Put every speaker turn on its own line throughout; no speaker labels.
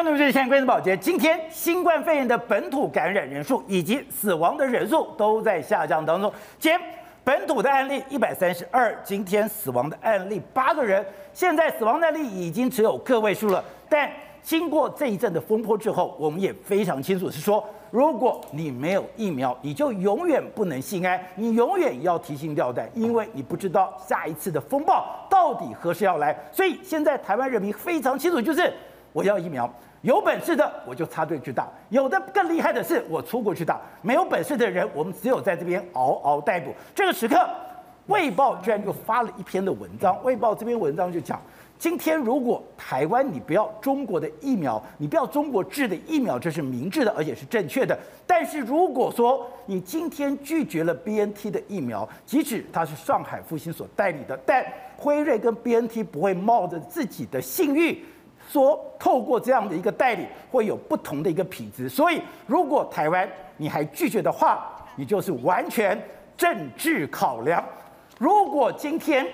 兄弟们，这是关注宝杰。今天新冠肺炎的本土感染人数以及死亡的人数都在下降当中。今天本土的案例一百三十二，今天死亡的案例八个人，现在死亡案例已经只有个位数了。但经过这一阵的风波之后，我们也非常清楚是说，如果你没有疫苗，你就永远不能心安，你永远要提心吊胆，因为你不知道下一次的风暴到底何时要来。所以现在台湾人民非常清楚，就是。我要疫苗，有本事的我就插队去打，有的更厉害的是我出国去打，没有本事的人，我们只有在这边嗷嗷待哺。这个时刻，《卫报》居然又发了一篇的文章，《卫报》这篇文章就讲，今天如果台湾你不要中国的疫苗，你不要中国制的疫苗，这是明智的，而且是正确的。但是如果说你今天拒绝了 BNT 的疫苗，即使它是上海复兴所代理的，但辉瑞跟 BNT 不会冒着自己的信誉。说透过这样的一个代理会有不同的一个品质，所以如果台湾你还拒绝的话，你就是完全政治考量。如果今天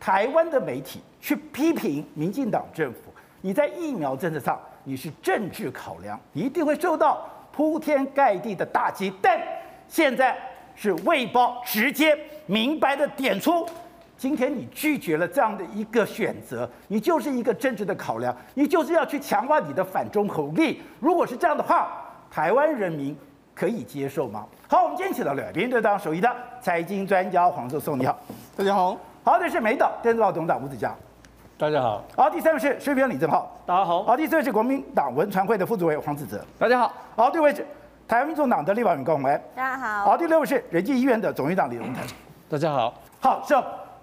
台湾的媒体去批评民进党政府，你在疫苗政策上你是政治考量，一定会受到铺天盖地的打击。但现在是卫报直接明白的点出。今天你拒绝了这样的一个选择，你就是一个政治的考量，你就是要去强化你的反中口力。如果是这样的话，台湾人民可以接受吗？好，我们今天请到两边对当首席的财经专家黄寿松，你好，
大家好。
好，这是美岛电子报董事长吴子佳，
大家好。
好，第三位是时评李正浩，
大家好。
好，第四位是国民党文传会的副主委黄子哲，
大家好。
好，第五位是台湾民众党的立法委员高虹安，
大家好。
好，第六位是仁济医院的总院长李荣腾，
大家好。
好，是。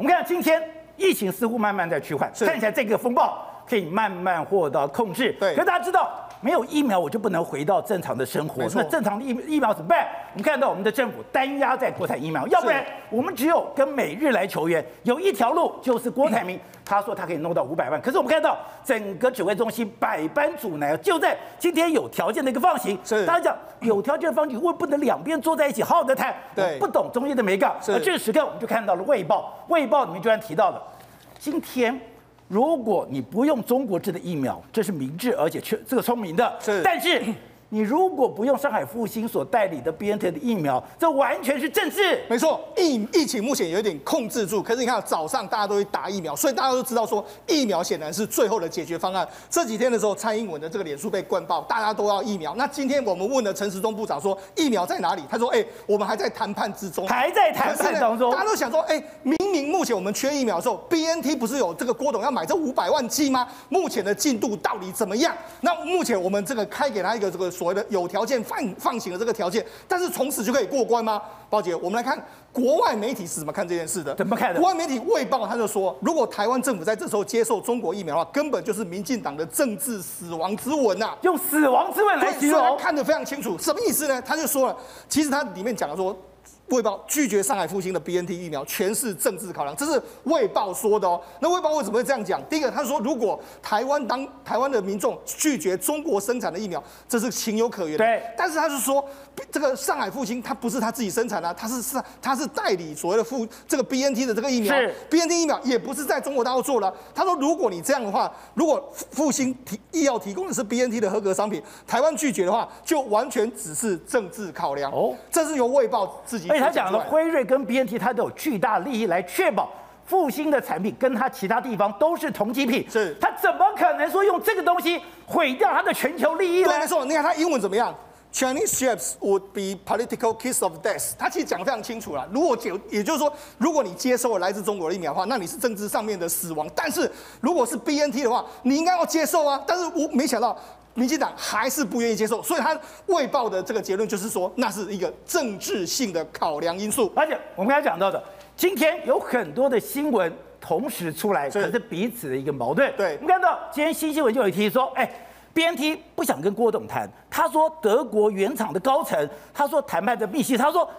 我们看今天疫情似乎慢慢在趋缓，看起来这个风暴可以慢慢获得控制。
对，
可大家知道，没有疫苗我就不能回到正常的生活。那正常的疫疫苗怎么办？我们看到我们的政府单压在国产疫苗，要不然我们只有跟美日来求援。有一条路就是郭台铭。他说他可以弄到五百万，可是我们看到整个指挥中心百般阻挠，就在今天有条件的一个放行。
是，
大家讲有条件的放行，为不能两边坐在一起好好的谈？
对，
不懂中医的没干。而这个时刻，我们就看到了《卫报》，《卫报》里面居然提到了，今天如果你不用中国制的疫苗，这是明智而且确这个聪明的。
是，
但是。你如果不用上海复兴所代理的 BNT 的疫苗，这完全是政治。
没错，疫疫情目前有点控制住，可是你看早上大家都会打疫苗，所以大家都知道说疫苗显然是最后的解决方案。这几天的时候，蔡英文的这个脸书被灌爆，大家都要疫苗。那今天我们问了陈时中部长说疫苗在哪里？他说：哎，我们还在谈判之中，
还在谈判当中。
大家都想说，哎，明明目前我们缺疫苗的时候，BNT 不是有这个郭董要买这五百万剂吗？目前的进度到底怎么样？那目前我们这个开给他一个这个所谓的有条件。放放行的这个条件，但是从此就可以过关吗？包姐，我们来看国外媒体是怎么看这件事的？
怎么看的？
国外媒体《卫报》他就说，如果台湾政府在这时候接受中国疫苗的话，根本就是民进党的政治死亡之吻呐！
用死亡之吻来形容，
看得非常清楚。什么意思呢？他就说了，其实他里面讲的说。卫报拒绝上海复兴的 BNT 疫苗，全是政治考量，这是卫报说的哦。那卫报为什么会这样讲？第一个，他说如果台湾当台湾的民众拒绝中国生产的疫苗，这是情有可原的。
对。
但是他是说，这个上海复兴，它不是他自己生产的，他是是他是代理所谓的复这个 BNT 的这个疫苗。
是。
BNT 疫苗也不是在中国大陆做的。他说，如果你这样的话，如果复兴提医药提供的是 BNT 的合格商品，台湾拒绝的话，就完全只是政治考量。哦。这是由卫报自己。
他讲了，辉瑞跟 BNT，它都有巨大利益来确保复兴的产品跟它其他地方都是同级品。
是，
他怎么可能说用这个东西毁掉他的全球利益呢？
对，没错。你看他英文怎么样？Chinese ships would be political kiss of death。他其实讲得非常清楚了。如果就也就是说，如果你接受了来自中国的疫苗的话，那你是政治上面的死亡。但是如果是 BNT 的话，你应该要接受啊。但是我没想到。民进党还是不愿意接受，所以他未报的这个结论就是说，那是一个政治性的考量因素。
而且我们刚才讲到的，今天有很多的新闻同时出来，可是彼此的一个矛盾。
对，
我们看到今天新新闻就有一提说，哎，BNT 不想跟郭董谈，他说德国原厂的高层，他说谈判的密信，他说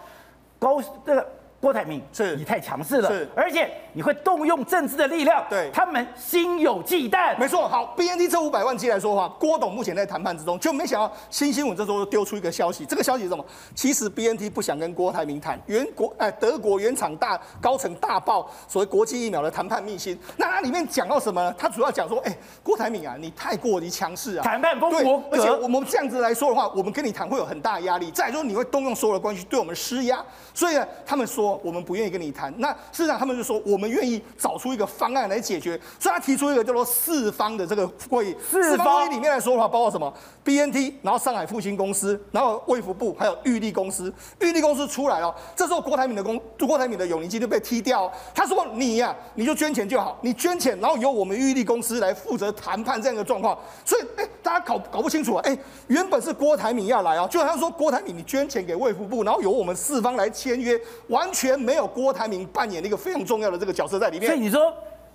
高这个郭台铭
是
你太强势了，
是
而且你会动用政治的力量，
对
他们心有忌惮。
没错，好，BNT 这五百万剂来说的话，郭董目前在谈判之中，就没想到新新闻这时候丢出一个消息，这个消息是什么？其实 BNT 不想跟郭台铭谈，原国哎德国原厂大高层大爆所谓国际疫苗的谈判秘辛，那它里面讲到什么呢？它主要讲说，哎，郭台铭啊，你太过于强势啊，
谈判不
对，
合
而且我们这样子来说的话，我们跟你谈会有很大的压力，再来说你会动用所有的关系对我们施压，所以呢，他们说我们不愿意跟你。谈那事实上，他们就说我们愿意找出一个方案来解决，所以他提出一个叫做四方的这个会议。四方会议里面来说的话，包括什么？BNT，然后上海复兴公司，然后卫福部，还有玉立公司。玉立公司出来了，这时候郭台铭的公，郭台铭的永宁基金被踢掉。他说你呀、啊，你就捐钱就好，你捐钱，然后由我们玉立公司来负责谈判这样的状况。所以，哎，大家搞搞不清楚啊，哎，原本是郭台铭要来啊，就好像说郭台铭你捐钱给卫福部，然后由我们四方来签约，完全全没有郭台。铭扮演的一个非常重要的这个角色在里面，
所以你说。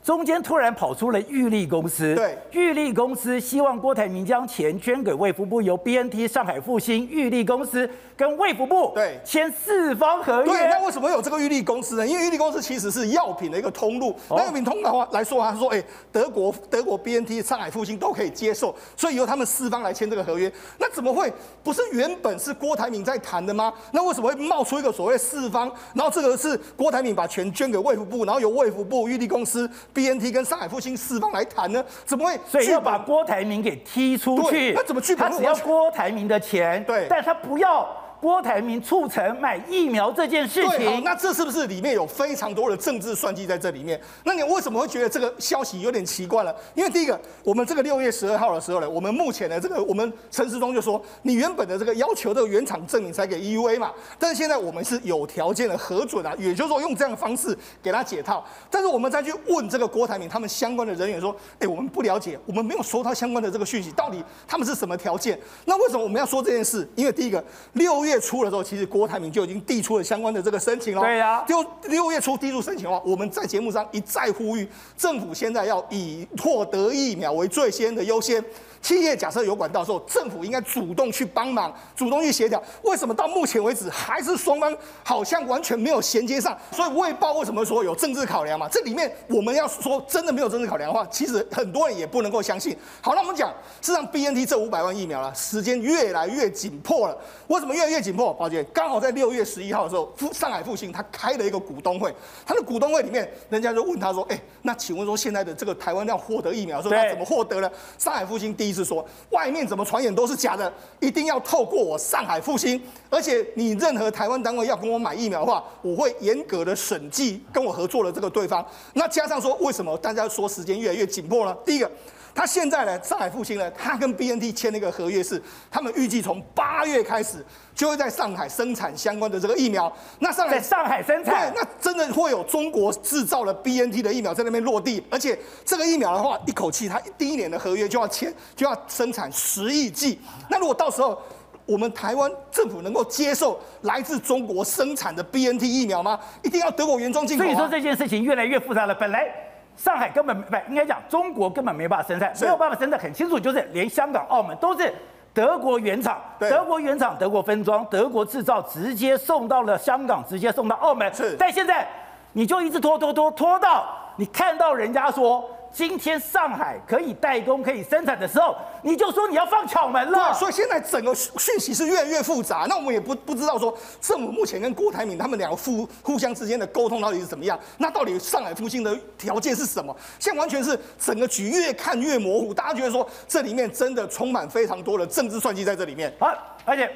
中间突然跑出了玉立公司，
对，
玉立公司希望郭台铭将钱捐给卫福部，由 BNT 上海复星玉立公司跟卫福部
对
签四方合约。
对，那为什么有这个玉立公司呢？因为玉立公司其实是药品的一个通路，那药品通的话来说，他说，哎，德国德国 BNT 上海复星都可以接受，所以由他们四方来签这个合约。那怎么会不是原本是郭台铭在谈的吗？那为什么会冒出一个所谓四方？然后这个是郭台铭把钱捐给卫福部，然后由卫福部玉立公司。B N T 跟上海复兴四方来谈呢？怎么会？
所以要把郭台铭给踢出去。
那怎么去？
他只要郭台铭的钱，
对，
但他不要。郭台铭促成买疫苗这件事情，
对，那这是不是里面有非常多的政治算计在这里面？那你为什么会觉得这个消息有点奇怪了？因为第一个，我们这个六月十二号的时候呢，我们目前的这个我们陈时中就说，你原本的这个要求这个原厂证明才给 EUA 嘛，但是现在我们是有条件的核准啊，也就是说用这样的方式给他解套。但是我们再去问这个郭台铭他们相关的人员说，哎，我们不了解，我们没有收到相关的这个讯息，到底他们是什么条件？那为什么我们要说这件事？因为第一个，六月初的时候，其实。郭台铭就已经递出了相关的这个申请了。
对呀，
就六月初递出申请的话，我们在节目上一再呼吁，政府现在要以获得疫苗为最先的优先。企业假设有管道的时候，政府应该主动去帮忙，主动去协调。为什么到目前为止还是双方好像完全没有衔接上？所以卫报为什么说有政治考量嘛？这里面我们要说真的没有政治考量的话，其实很多人也不能够相信。好，那我们讲，事实上 BNT 这五百万疫苗了，时间越来越紧迫了。为什么越来越紧迫？宝姐，刚好在六月十一号的时候，上海复兴他开了一个股东会，他的股东会里面，人家就问他说：“哎，那请问说现在的这个台湾要获得疫苗，说他怎么获得呢？”上海复兴第一是说，外面怎么传言都是假的，一定要透过我上海复兴，而且你任何台湾单位要跟我买疫苗的话，我会严格的审计跟我合作的这个对方。那加上说，为什么大家说时间越来越紧迫呢？第一个。他现在呢，上海复兴呢，他跟 BNT 签那个合约是，他们预计从八月开始就会在上海生产相关的这个疫苗。那上海
在上海生产，
对，那真的会有中国制造的 BNT 的疫苗在那边落地，而且这个疫苗的话，一口气他第一年的合约就要签，就要生产十亿剂。那如果到时候我们台湾政府能够接受来自中国生产的 BNT 疫苗吗？一定要德国原装进口啊。
所以说这件事情越来越复杂了，本来。上海根本不应该讲，中国根本没办法生产，没有办法生产，很清楚，就是连香港、澳门都是德国原厂，德国原厂、德国分装、德国制造，直接送到了香港，直接送到澳门。
是，
但现在你就一直拖拖拖拖到你看到人家说。今天上海可以代工、可以生产的时候，你就说你要放巧门了。
对，所以现在整个讯息是越来越复杂。那我们也不不知道说政府目前跟郭台铭他们两个互互相之间的沟通到底是怎么样。那到底上海复星的条件是什么？现在完全是整个局越看越模糊。大家觉得说这里面真的充满非常多的政治算计在这里面。
好，而且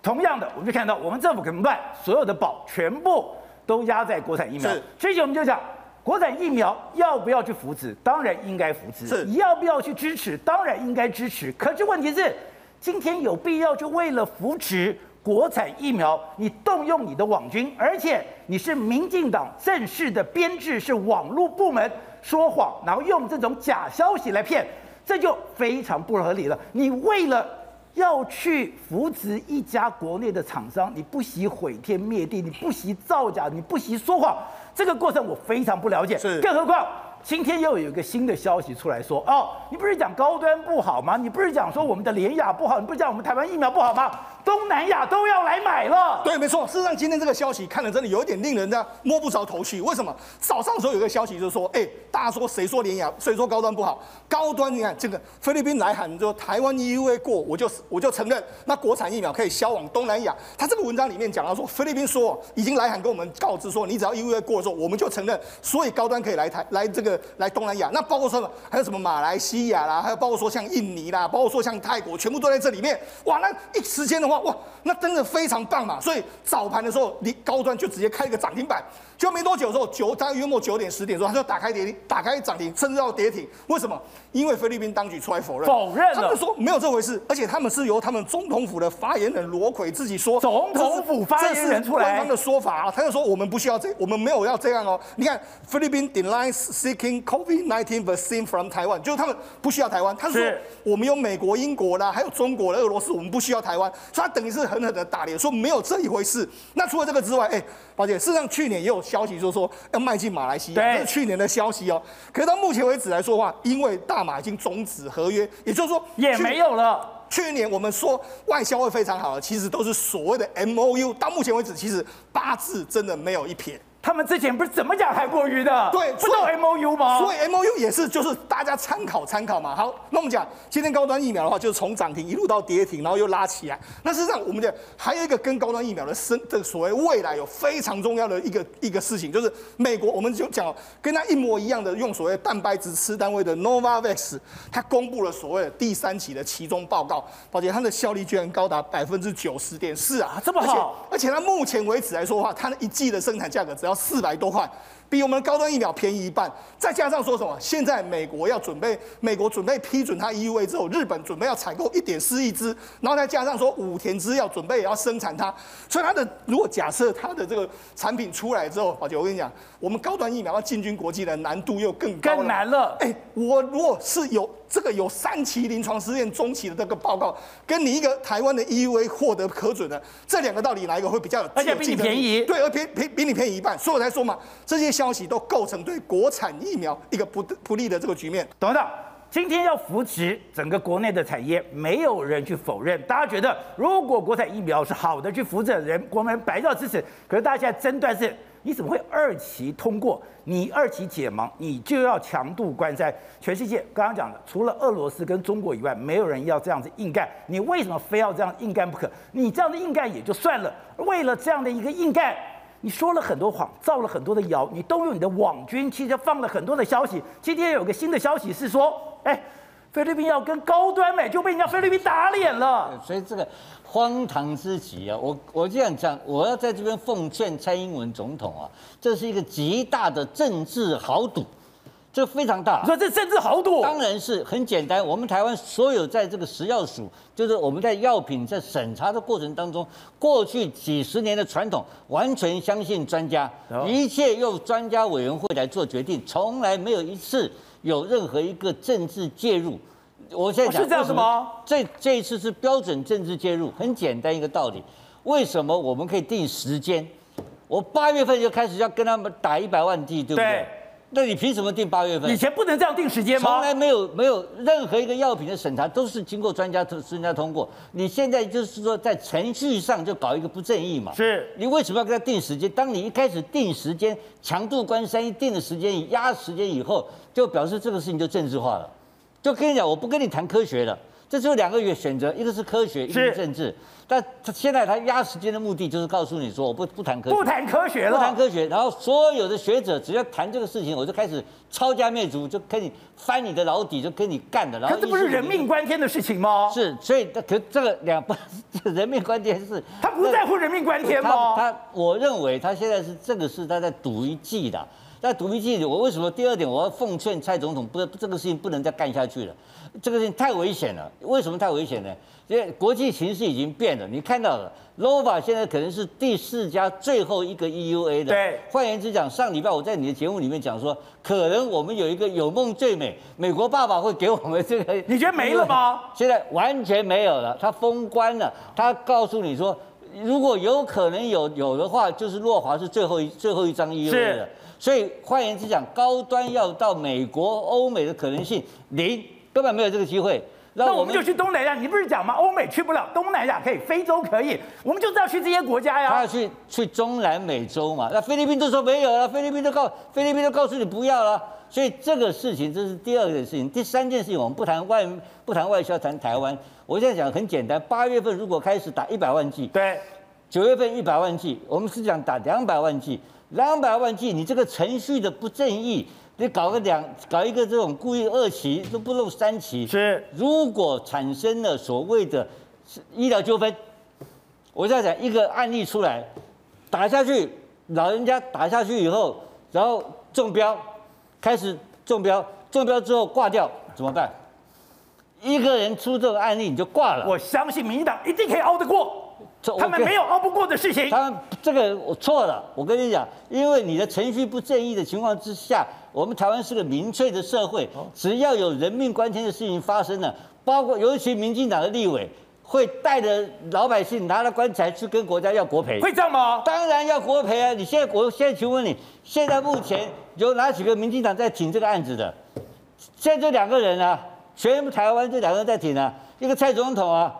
同样的，我们就看到我们政府怎么办？所有的宝全部都压在国产疫苗。所以我们就讲。国产疫苗要不要去扶持？当然应该扶持。
是，
要不要去支持？当然应该支持。可是问题是，今天有必要就为了扶持国产疫苗，你动用你的网军，而且你是民进党正式的编制，是网络部门说谎，然后用这种假消息来骗，这就非常不合理了。你为了要去扶持一家国内的厂商，你不惜毁天灭地，你不惜造假，你不惜说谎。这个过程我非常不了解，
是，
更何况今天又有一个新的消息出来说，哦，你不是讲高端不好吗？你不是讲说我们的联雅不好？你不是讲我们台湾疫苗不好吗？东南亚都要来买了。
对，没错。事实上，今天这个消息看了真的有一点令人呢摸不着头绪。为什么？早上的时候有个消息就是说，哎，大家说谁说联雅，谁说高端不好？高端，你看这个菲律宾来函，就台湾 EUA 过，我就我就承认，那国产疫苗可以销往东南亚。他这个文章里面讲到说，菲律宾说已经来函跟我们告知说，你只要 EUA 过的时候，我们就承认，所以高端可以来台来这个来东南亚。那包括说还有什么马来西亚啦，还有包括说像印尼啦，包括说像泰国，全部都在这里面。哇，那一时间的话，哇，那真的非常棒嘛。所以早盘的时候，你高端就直接开一个涨停板。就没多久的时候，九大约约莫九点十点的时候，他就打开跌停，打开涨停，甚至要跌停。为什么？因为菲律宾当局出来否认，
否认了，
他们说没有这回事，而且他们是由他们总统府的发言人罗奎自己说，
总统府发言人出来，
官方的说法啊，他就说我们不需要这，我们没有要这样哦。你看，菲律宾 d e l i e s seeking COVID-19 vaccine from Taiwan，就是他们不需要台湾，他说我们有美国、英国啦，还有中国的俄罗斯，我们不需要台湾，所以他等于是狠狠的打脸，说没有这一回事。那除了这个之外，哎，宝姐，事实上去年也有消息就是说。要迈进马来西亚，这是去年的消息哦。可是到目前为止来说的话，因为大马已经终止合约，也就是说
也没有了。
去年我们说外销会非常好的，其实都是所谓的 MOU。到目前为止，其实八字真的没有一撇。
他们之前不是怎么讲韩国瑜的？
对，
不都 M O U 吗？
所以 M O U 也是，就是大家参考参考嘛。好，那我们讲今天高端疫苗的话，就是从涨停一路到跌停，然后又拉起来。那事实上，我们讲还有一个跟高端疫苗的生这个所谓未来有非常重要的一个 一个事情，就是美国我们就讲跟它一模一样的用所谓蛋白质次单位的 Novavax，它公布了所谓的第三期的期中报告，宝杰它的效力居然高达百分之九十点四啊，
这么好！
而且它目前为止来说的话，它的一季的生产价格只要。四百多块，比我们的高端疫苗便宜一半。再加上说什么？现在美国要准备，美国准备批准它 EUA 之后，日本准备要采购一点四亿支，然后再加上说武田制药准备也要生产它。所以它的如果假设它的这个产品出来之后，宝杰，我跟你讲，我们高端疫苗要进军国际的难度又更高，
更难了。
哎，我如果是有。这个有三期临床试验中期的这个报告，跟你一个台湾的 EUA 获得核准的，这两个到底哪一个会比较有？
而且比你便宜，
对，而便比比你便宜一半，所以我才说嘛，这些消息都构成对国产疫苗一个不不利的这个局面。
董事长，今天要扶持整个国内的产业，没有人去否认，大家觉得如果国产疫苗是好的，去扶持人，国民白照支持。可是大家现在争端是。你怎么会二期通过？你二期解盲，你就要强度关山。全世界刚刚讲的，除了俄罗斯跟中国以外，没有人要这样子硬干。你为什么非要这样硬干不可？你这样的硬干也就算了，为了这样的一个硬干，你说了很多谎，造了很多的谣，你动用你的网军，其实放了很多的消息。今天有个新的消息是说，哎。菲律宾要跟高端买，就被人家菲律宾打脸了。
所以这个荒唐之极啊！我我这样讲，我要在这边奉劝蔡英文总统啊，这是一个极大的政治豪赌，这非常大。
你说这政治豪赌？
当然是很简单。我们台湾所有在这个食药署，就是我们在药品在审查的过程当中，过去几十年的传统，完全相信专家，一切由专家委员会来做决定，从来没有一次。有任何一个政治介入，我现在讲、哦、是这样子吗？这这一次是标准政治介入，很简单一个道理。为什么我们可以定时间？我八月份就开始要跟他们打一百万地，对不对？对那你凭什么定八月份？
以前不能这样定时间吗？
从来没有没有任何一个药品的审查都是经过专家专家通过。你现在就是说在程序上就搞一个不正义嘛？
是。
你为什么要给他定时间？当你一开始定时间，强度关山一定的时间压时间以后，就表示这个事情就政治化了。就跟你讲，我不跟你谈科学了。这只有两个月选择，一个是科学，一个是政治。但他现在他压时间的目的就是告诉你说，我不不谈科学，
不谈科学了，
不谈科学。然后所有的学者只要谈这个事情，我就开始抄家灭族，就跟你翻你的老底，就跟你干的。然后
可这不是人命关天的事情吗？
是，所以可这个两不 人命关天是，
他不在乎人命关天吗？
他，他我认为他现在是这个是他在赌一季的。在赌一剂，我为什么第二点我要奉劝蔡总统，不，这个事情不能再干下去了，这个事情太危险了。为什么太危险呢？因为国际形势已经变了。你看到了，Nova 现在可能是第四家最后一个 EUA 的。
对。
换言之讲，上礼拜我在你的节目里面讲说，可能我们有一个有梦最美，美国爸爸会给我们这个。
你觉得没了吗？
现在完全没有了，他封关了。他告诉你说，如果有可能有有的话，就是诺华是最后一最后一张 EUA 的。所以换言之讲，高端要到美国、欧美的可能性零，根本没有这个机会。
那我们就去东南亚。你不是讲吗？欧美去不了，东南亚可以，非洲可以，我们就是要去这些国家呀。
他要去去中南美洲嘛？那菲律宾都说没有了，菲律宾都告菲律宾都告诉你不要了。所以这个事情这是第二件事情。第三件事情，我们不谈外不谈外销，谈台湾。我现在讲很简单，八月份如果开始打一百万剂，
对，
九月份一百万剂，我们是讲打两百万剂，两百万剂，你这个程序的不正义。你搞个两搞一个这种故意二期都不漏三期，
是
如果产生了所谓的医疗纠纷，我在讲一个案例出来，打下去，老人家打下去以后，然后中标，开始中标，中标之后挂掉怎么办？一个人出这个案例你就挂了。
我相信民进党一定可以熬得过。他们没有熬不过的事情。
他们这个我错了，我跟你讲，因为你的程序不正义的情况之下，我们台湾是个民粹的社会，只要有人命关天的事情发生了，包括尤其民进党的立委会带着老百姓拿了棺材去跟国家要国赔，
会这样吗？
当然要国赔啊！你现在我现在请问你，现在目前有哪几个民进党在挺这个案子的？现在就两个人啊，全部台湾这两个人在挺啊，一个蔡总统啊。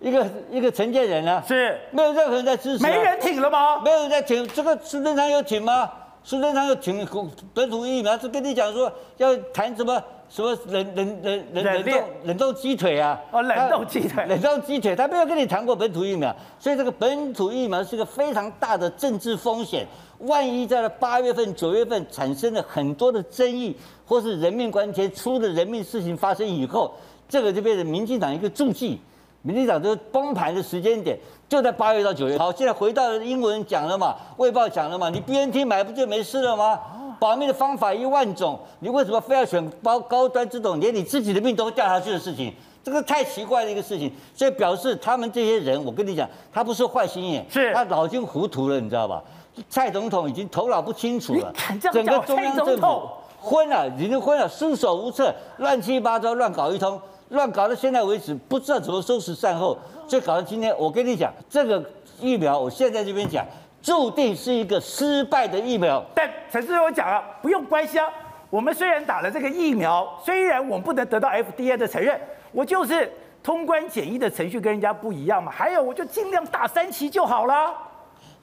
一个一个承建人啊，
是
没有任何人在支持，
没人挺了吗？
没有人在挺，这个苏贞昌有挺吗？苏贞昌有挺本土疫苗，是跟你讲说要谈什么什么冷冷冷冷冷冻冷冻鸡腿啊？
哦，冷冻鸡腿，
冷冻鸡腿，他没有跟你谈过本土疫苗，所以这个本土疫苗是一个非常大的政治风险。万一在八月份、九月份产生了很多的争议，或是人命关天，出了人命事情发生以后，这个就变成民进党一个助记。民进党这个崩盘的时间点就在八月到九月。好，现在回到英文讲了嘛，卫报讲了嘛，你 BNT 买不就没事了吗？保命的方法一万种，你为什么非要选高高端这种连你自己的命都掉下去的事情？这个太奇怪的一个事情。所以表示他们这些人，我跟你讲，他不是坏心眼，
是
他脑筋糊涂了，你知道吧？蔡总统已经头脑不清楚了，
整个中央政府
昏了，已经昏了，束手无策，乱七八糟乱搞一通。乱搞到现在为止，不知道怎么收拾善后，就搞到今天，我跟你讲，这个疫苗，我现在这边讲，注定是一个失败的疫苗。
但陈志忠讲了，不用关心啊。我们虽然打了这个疫苗，虽然我们不能得到 FDA 的承认，我就是通关检疫的程序跟人家不一样嘛。还有，我就尽量打三期就好了。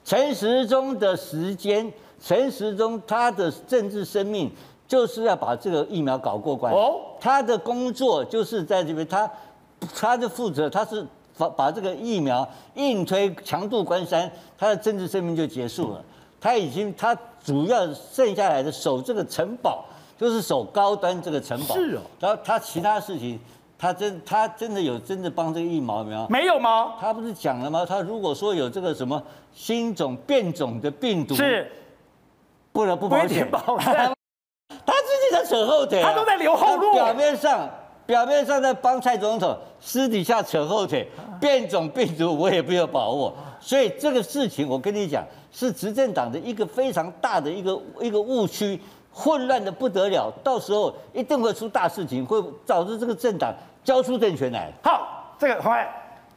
陈时中的时间，陈时中他的政治生命。就是要把这个疫苗搞过关。哦，他的工作就是在这边，他他的负责，他是把把这个疫苗硬推强渡关山，他的政治生命就结束了。他已经他主要剩下来的守这个城堡，就是守高端这个城堡。
是哦。
然后他其他事情，他真他真的有真的帮这个疫苗没有？
没有吗？
他不是讲了吗？他如果说有这个什么新种变种的病毒，
是
不能不保险。他自己在扯后腿，啊，
他都在留后路。
表面上，表面上在帮蔡总统，私底下扯后腿。变种病毒我也没有把握，所以这个事情我跟你讲，是执政党的一个非常大的一个一个误区，混乱的不得了。到时候一定会出大事情，会导致这个政党交出政权来。
好，这个黄爱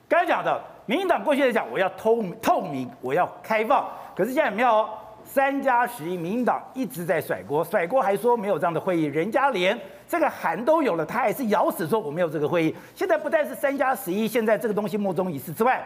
刚才讲的，民进党过去在讲，我要透透明，我要开放，可是现在没有。三加十一，民进党一直在甩锅，甩锅还说没有这样的会议，人家连这个函都有了，他还是咬死说我没有这个会议。现在不但是三加十一，现在这个东西莫衷一是之外，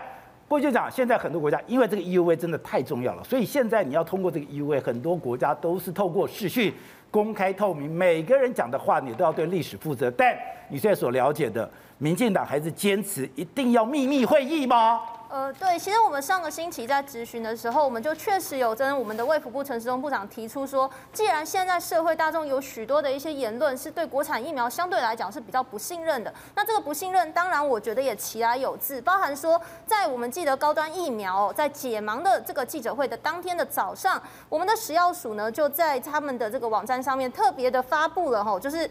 过去讲现在很多国家因为这个 E U V 真的太重要了，所以现在你要通过这个 E U V，很多国家都是透过视讯公开透明，每个人讲的话你都要对历史负责。但你现在所了解的，民进党还是坚持一定要秘密会议吗？
呃，对，其实我们上个星期在质询的时候，我们就确实有跟我们的卫福部陈时中部长提出说，既然现在社会大众有许多的一些言论是对国产疫苗相对来讲是比较不信任的，那这个不信任，当然我觉得也其来有自，包含说，在我们记得高端疫苗在解盲的这个记者会的当天的早上，我们的食药署呢就在他们的这个网站上面特别的发布了吼，就是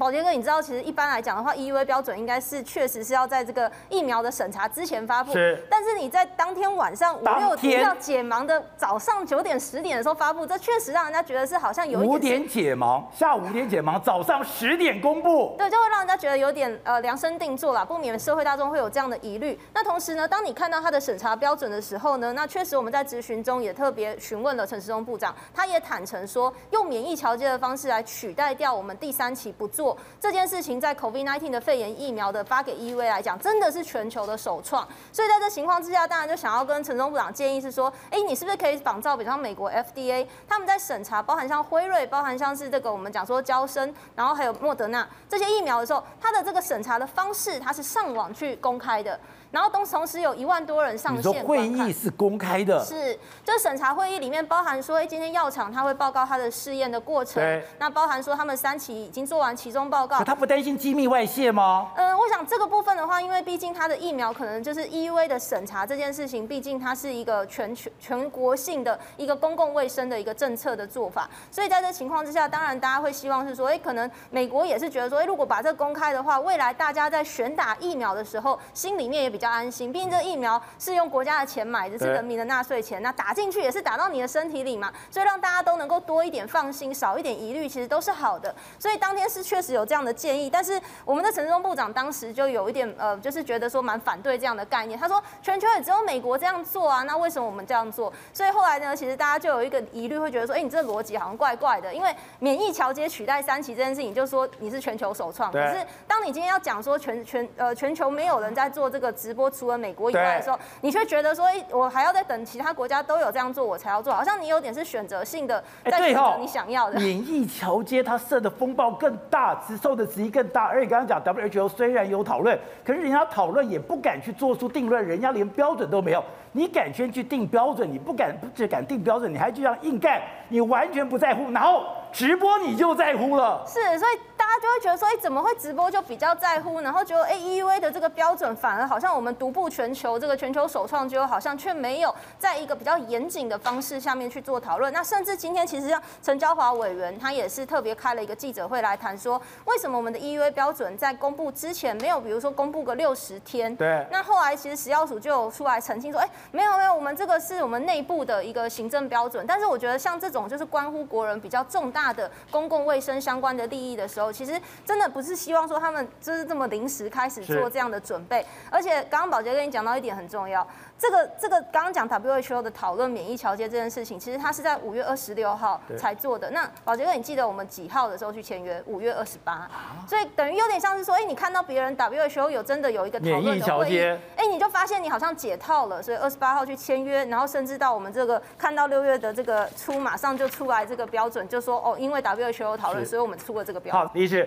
宝杰哥，你知道其实一般来讲的话，EUA 标准应该是确实是要在这个疫苗的审查之前发布。
是。
但是你在当天晚上五六点要解盲的早上九点十点的时候发布，这确实让人家觉得是好像有一点
五点解盲，下午五点解盲，早上十点公布，
对，就会让人家觉得有点呃量身定做啦，不免社会大众会有这样的疑虑。那同时呢，当你看到他的审查标准的时候呢，那确实我们在质询中也特别询问了陈时中部长，他也坦诚说，用免疫桥接的方式来取代掉我们第三期不做这件事情，在 COVID-19 的肺炎疫苗的发给 EUA 来讲，真的是全球的首创。所以在这情况之下，当然就想要跟陈总部长建议是说，哎，你是不是可以仿照，比方美国 FDA 他们在审查，包含像辉瑞，包含像是这个我们讲说焦生，然后还有莫德纳这些疫苗的时候，它的这个审查的方式，它是上网去公开的。然后同同时有一万多人上线。
会议是公开的？
是，就是审查会议里面包含说，哎，今天药厂他会报告他的试验的过程。对。那包含说他们三期已经做完其中报告。
可他不担心机密外泄吗？
嗯、呃，我想这个部分的话，因为毕竟他的疫苗可能就是 EUA 的审查这件事情，毕竟它是一个全全全国性的一个公共卫生的一个政策的做法，所以在这情况之下，当然大家会希望是说，哎，可能美国也是觉得说，哎，如果把这个公开的话，未来大家在选打疫苗的时候，心里面也比较安心，毕竟这。疫苗是用国家的钱买的，是人民的纳税钱，那打进去也是打到你的身体里嘛，所以让大家都能够多一点放心，少一点疑虑，其实都是好的。所以当天是确实有这样的建议，但是我们的陈时中部长当时就有一点呃，就是觉得说蛮反对这样的概念。他说全球也只有美国这样做啊，那为什么我们这样做？所以后来呢，其实大家就有一个疑虑，会觉得说，哎，你这个逻辑好像怪怪的，因为免疫桥接取代三期这件事情，就说你是全球首创。可是当你今天要讲说全全呃全球没有人在做这个直播，除了美国以外的时候，你却觉得说，哎，我还要再等其他国家都有这样做，我才要做，好像你有点是选择性的在选择你想要的。
免疫桥接它设的风暴更大，承受的质疑更大。而且刚刚讲 WHO 虽然有讨论，可是人家讨论也不敢去做出定论，人家连标准都没有。你敢先去定标准，你不敢不只敢定标准，你还就这样硬干，你完全不在乎，然后直播你就在乎了。
是，所以大家就会觉得说，哎，怎么会直播就比较在乎？然后觉得，哎，EUA 的这个标准反而好像我们独步全球，这个全球首创，就好像却没有在一个比较严谨的方式下面去做讨论。那甚至今天其实像陈娇华委员，他也是特别开了一个记者会来谈说，为什么我们的 EUA 标准在公布之前没有，比如说公布个六十天？
对。
那后来其实食药署就有出来澄清说，哎。没有没有，我们这个是我们内部的一个行政标准。但是我觉得像这种就是关乎国人比较重大的公共卫生相关的利益的时候，其实真的不是希望说他们就是这么临时开始做这样的准备。而且刚刚宝杰跟你讲到一点很重要。这个这个刚刚讲 WHO 的讨论免疫桥接这件事情，其实它是在五月二十六号才做的。那宝杰哥，你记得我们几号的时候去签约？五月二十八，所以等于有点像是说，哎，你看到别人 WHO 有真的有一个讨论的会议，哎，你就发现你好像解套了，所以二十八号去签约，然后甚至到我们这个看到六月的这个出，马上就出来这个标准，就说哦，因为 WHO 讨论，所以我们出了这个标准。
好，李医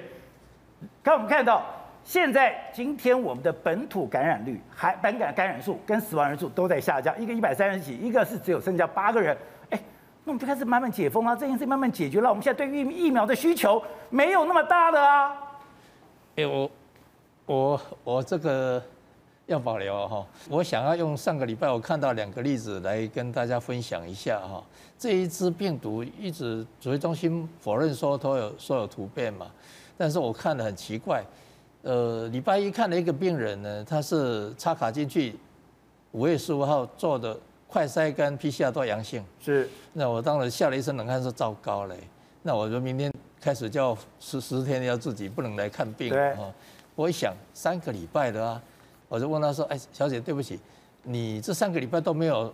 刚我们看到。现在今天我们的本土感染率、还本感感染数跟死亡人数都在下降，一个一百三十几，一个是只有剩下八个人。哎，那我们就开始慢慢解封啊，这件事慢慢解决了。我们现在对疫疫苗的需求没有那么大的啊。
哎，我我我这个要保留哈，我想要用上个礼拜我看到两个例子来跟大家分享一下哈。这一支病毒一直指挥中心否认说都有说有突变嘛，但是我看的很奇怪。呃，礼拜一看了一个病人呢，他是插卡进去，五月十五号做的快筛跟 PCR 都阳性。
是。
那我当时吓了一身冷汗，说糟糕嘞。那我就明天开始就要十十天要自己不能来看病。
对。
我一想三个礼拜的啊，我就问他说：“哎，小姐，对不起，你这三个礼拜都没有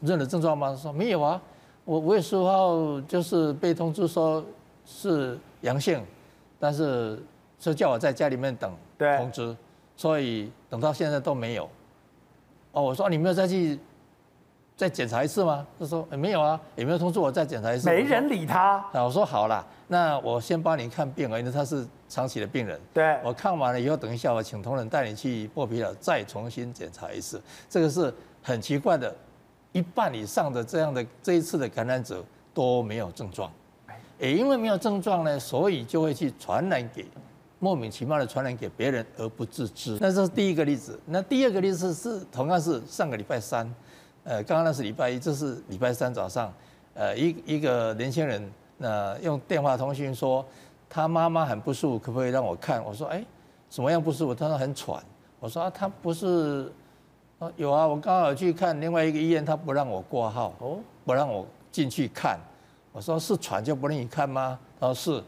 任何症状吗？”他说：“没有啊，我五月十五号就是被通知说是阳性，但是。”就叫我在家里面等通知，所以等到现在都没有。哦，我说你没有再去再检查一次吗？他说没有啊，也没有通知我再检查一次。
没人理他。
那我说好了，那我先帮你看病，因为他是长期的病人。
对。
我看完了以后，等一下我请同仁带你去剥皮了再重新检查一次。这个是很奇怪的，一半以上的这样的这一次的感染者都没有症状，也因为没有症状呢，所以就会去传染给。莫名其妙的传染给别人而不自知，那这是第一个例子。那第二个例子是同样是上个礼拜三，呃，刚刚那是礼拜一，这是礼拜三早上，呃，一一个年轻人，那用电话通讯说他妈妈很不舒服，可不可以让我看？我说，哎，什么样不舒服？他说很喘。我说啊，他不是啊，有啊，我刚好去看另外一个医院，他不让我挂号，哦，不让我进去看。我说是喘就不让你看吗？他说是。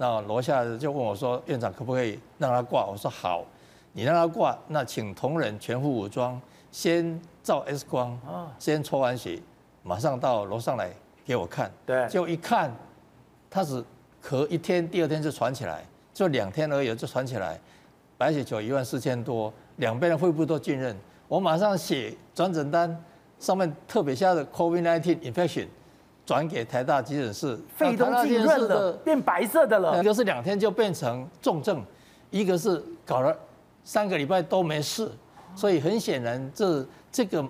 那楼下就问我说，院长可不可以让他挂？我说好，你让他挂，那请同仁全副武装，先照 X 光，啊先抽完血，马上到楼上来给我看。
对，
就一看，他只咳一天，第二天就传起来，就两天而已就传起来，白血球一万四千多，两边的肺部都浸润。我马上写转诊单，上面特别下的 COVID-19 infection，转给台大急诊室。
肺都浸润了，变白色的了。
一个是两天就变成重症，一个是搞了三个礼拜都没事。所以很显然，这这个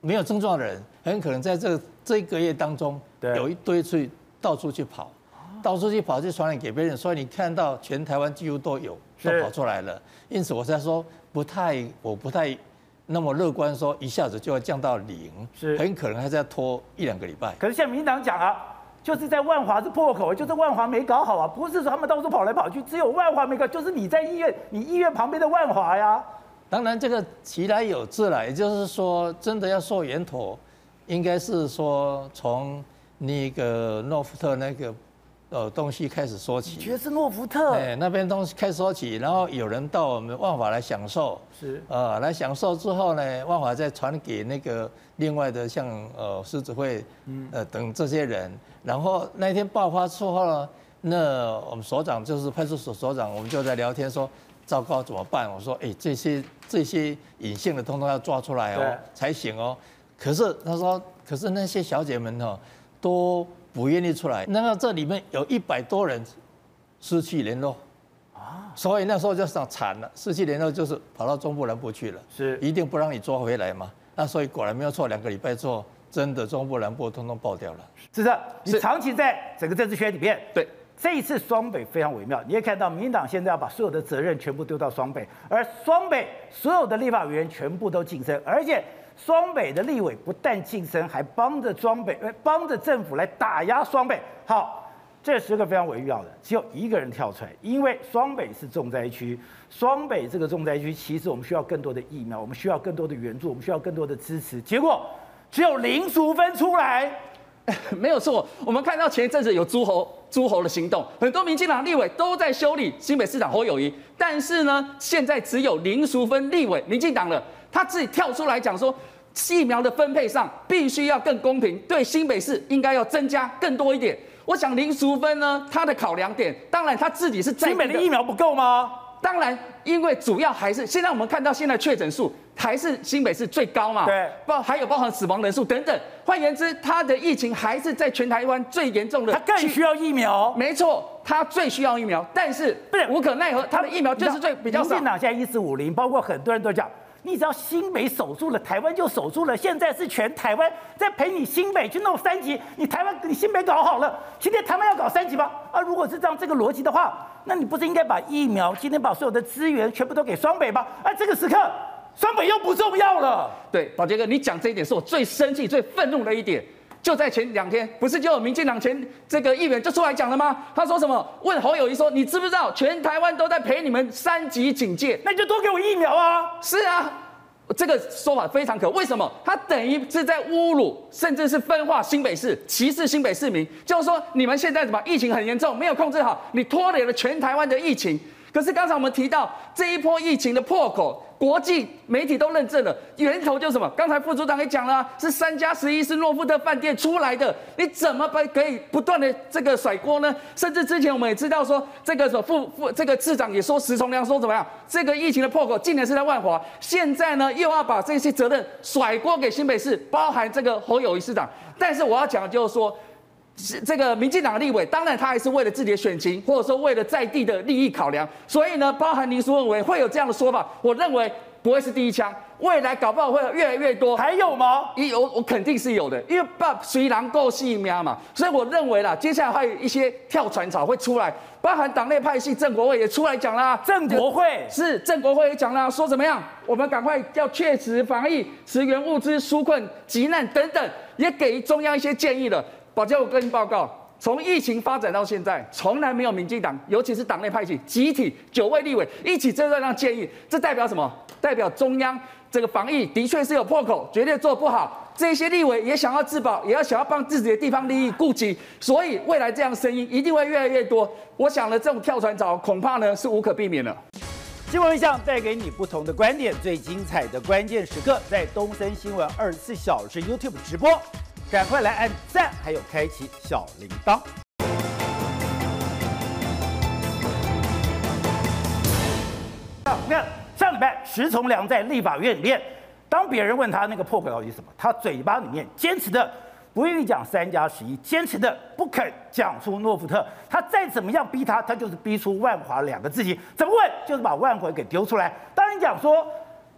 没有症状的人，很可能在这这一个月当中，有一堆去到处去跑，到处去跑去传染给别人。所以你看到全台湾几乎都有都跑出来了。因此我才说不太，我不太。那么乐观说一下子就要降到零，是很可能还在拖一两个礼拜。
可是现在民进党讲啊，就是在万华是破口，就是万华没搞好啊，不是说他们到处跑来跑去，只有万华没搞，就是你在医院，你医院旁边的万华呀。
当然这个其来有自来，也就是说真的要说源头，应该是说从那个诺福特那个。呃，东西开始说起，
你觉得是诺福特？
哎，那边东西开始说起，然后有人到我们万华来享受，是，呃，来享受之后呢，万华再传给那个另外的像呃狮子会，呃等这些人，然后那天爆发之后呢，那我们所长就是派出所所长，我们就在聊天说，糟糕怎么办？我说，哎，这些这些隐性的通通要抓出来哦，才行哦。可是他说，可是那些小姐们哦，都。不愿意出来，那么这里面有一百多人失去联络。啊，所以那时候就想惨了，失去联络就是跑到中部南部去了，是。一定不让你抓回来嘛。那所以果然没有错，两个礼拜之后，真的中部南部通通爆掉了。
是的，你长期在整个政治圈里面，对。这一次双北非常微妙，你也看到民进党现在要把所有的责任全部丢到双北，而双北所有的立法委员全部都晋升，而且。双北的立委不但晋升，还帮着双北，呃，帮着政府来打压双北。好，这是个非常微妙的，只有一个人跳出来，因为双北是重灾区，双北这个重灾区，其实我们需要更多的疫苗，我们需要更多的援助，我们需要更多的支持。结果只有林淑芬出来，
没有错。我们看到前一阵子有诸侯诸侯的行动，很多民进党立委都在修理新北市长侯友宜，但是呢，现在只有林淑芬立委民进党了。他自己跳出来讲说，疫苗的分配上必须要更公平，对新北市应该要增加更多一点。我想林淑芬呢，她的考量点，当然她自己是在
新北的疫苗不够吗？
当然，因为主要还是现在我们看到现在确诊数还是新北市最高嘛，对，包还有包含死亡人数等等。换言之，他的疫情还是在全台湾最严重的，
他更需要疫苗。
没错，他最需要疫苗，但是不是无可奈何，他的疫苗就是最比较少。
民进党现在一四五零，包括很多人都讲。你只要新北守住了，台湾就守住了。现在是全台湾在陪你新北去弄三级，你台湾你新北搞好了，今天台湾要搞三级吗？啊，如果是这样这个逻辑的话，那你不是应该把疫苗今天把所有的资源全部都给双北吗？啊，这个时刻双北又不重要了。
对，宝杰哥，你讲这一点是我最生气、最愤怒的一点。就在前两天，不是就有民进党前这个议员就出来讲了吗？他说什么？问侯友谊说：“你知不知道全台湾都在陪你们三级警戒？
那你就多给我疫苗啊！”
是啊，这个说法非常可。为什么？他等于是在侮辱，甚至是分化新北市，歧视新北市民。就是说，你们现在怎么疫情很严重，没有控制好，你拖累了全台湾的疫情。可是刚才我们提到这一波疫情的破口。国际媒体都认证了，源头就是什么？刚才副组长也讲了，是三加十一，是诺富特饭店出来的。你怎么不可以不断的这个甩锅呢？甚至之前我们也知道说，这个副副这个市长也说，石崇良说怎么样？这个疫情的破口竟然是在万华，现在呢又要把这些责任甩锅给新北市，包含这个侯友宜市长。但是我要讲的就是说。这个民进党的立委，当然他还是为了自己的选情，或者说为了在地的利益考量，所以呢，包含林淑芬委会有这样的说法，我认为不会是第一枪，未来搞不好会有越来越多。
还有吗？
有，我肯定是有的，因为把谁能够吸引苗嘛，所以我认为啦，接下来还有一些跳船潮会出来，包含党内派系郑国会也出来讲啦，
郑国会
是郑国会也讲啦，说怎么样，我们赶快要确实防疫、驰援物资、纾困急难等等，也给中央一些建议了。宝杰，我跟你报告，从疫情发展到现在，从来没有民进党，尤其是党内派系集体九位立委一起这样建议，这代表什么？代表中央这个防疫的确是有破口，绝对做不好。这些立委也想要自保，也要想要帮自己的地方利益顾及，所以未来这样声音一定会越来越多。我想呢，这种跳船潮恐怕呢是无可避免的。
新闻一向带给你不同的观点，最精彩的关键时刻在东森新闻二十四小时 YouTube 直播，赶快来按赞，还有开启小铃铛。你看上礼拜石崇良在立法院里面，当别人问他那个破口到底是什么，他嘴巴里面坚持的。不愿意讲三加十一，坚持的不肯讲出诺福特。他再怎么样逼他，他就是逼出万华两个字型。怎么问？就是把万华给丢出来。当然讲说，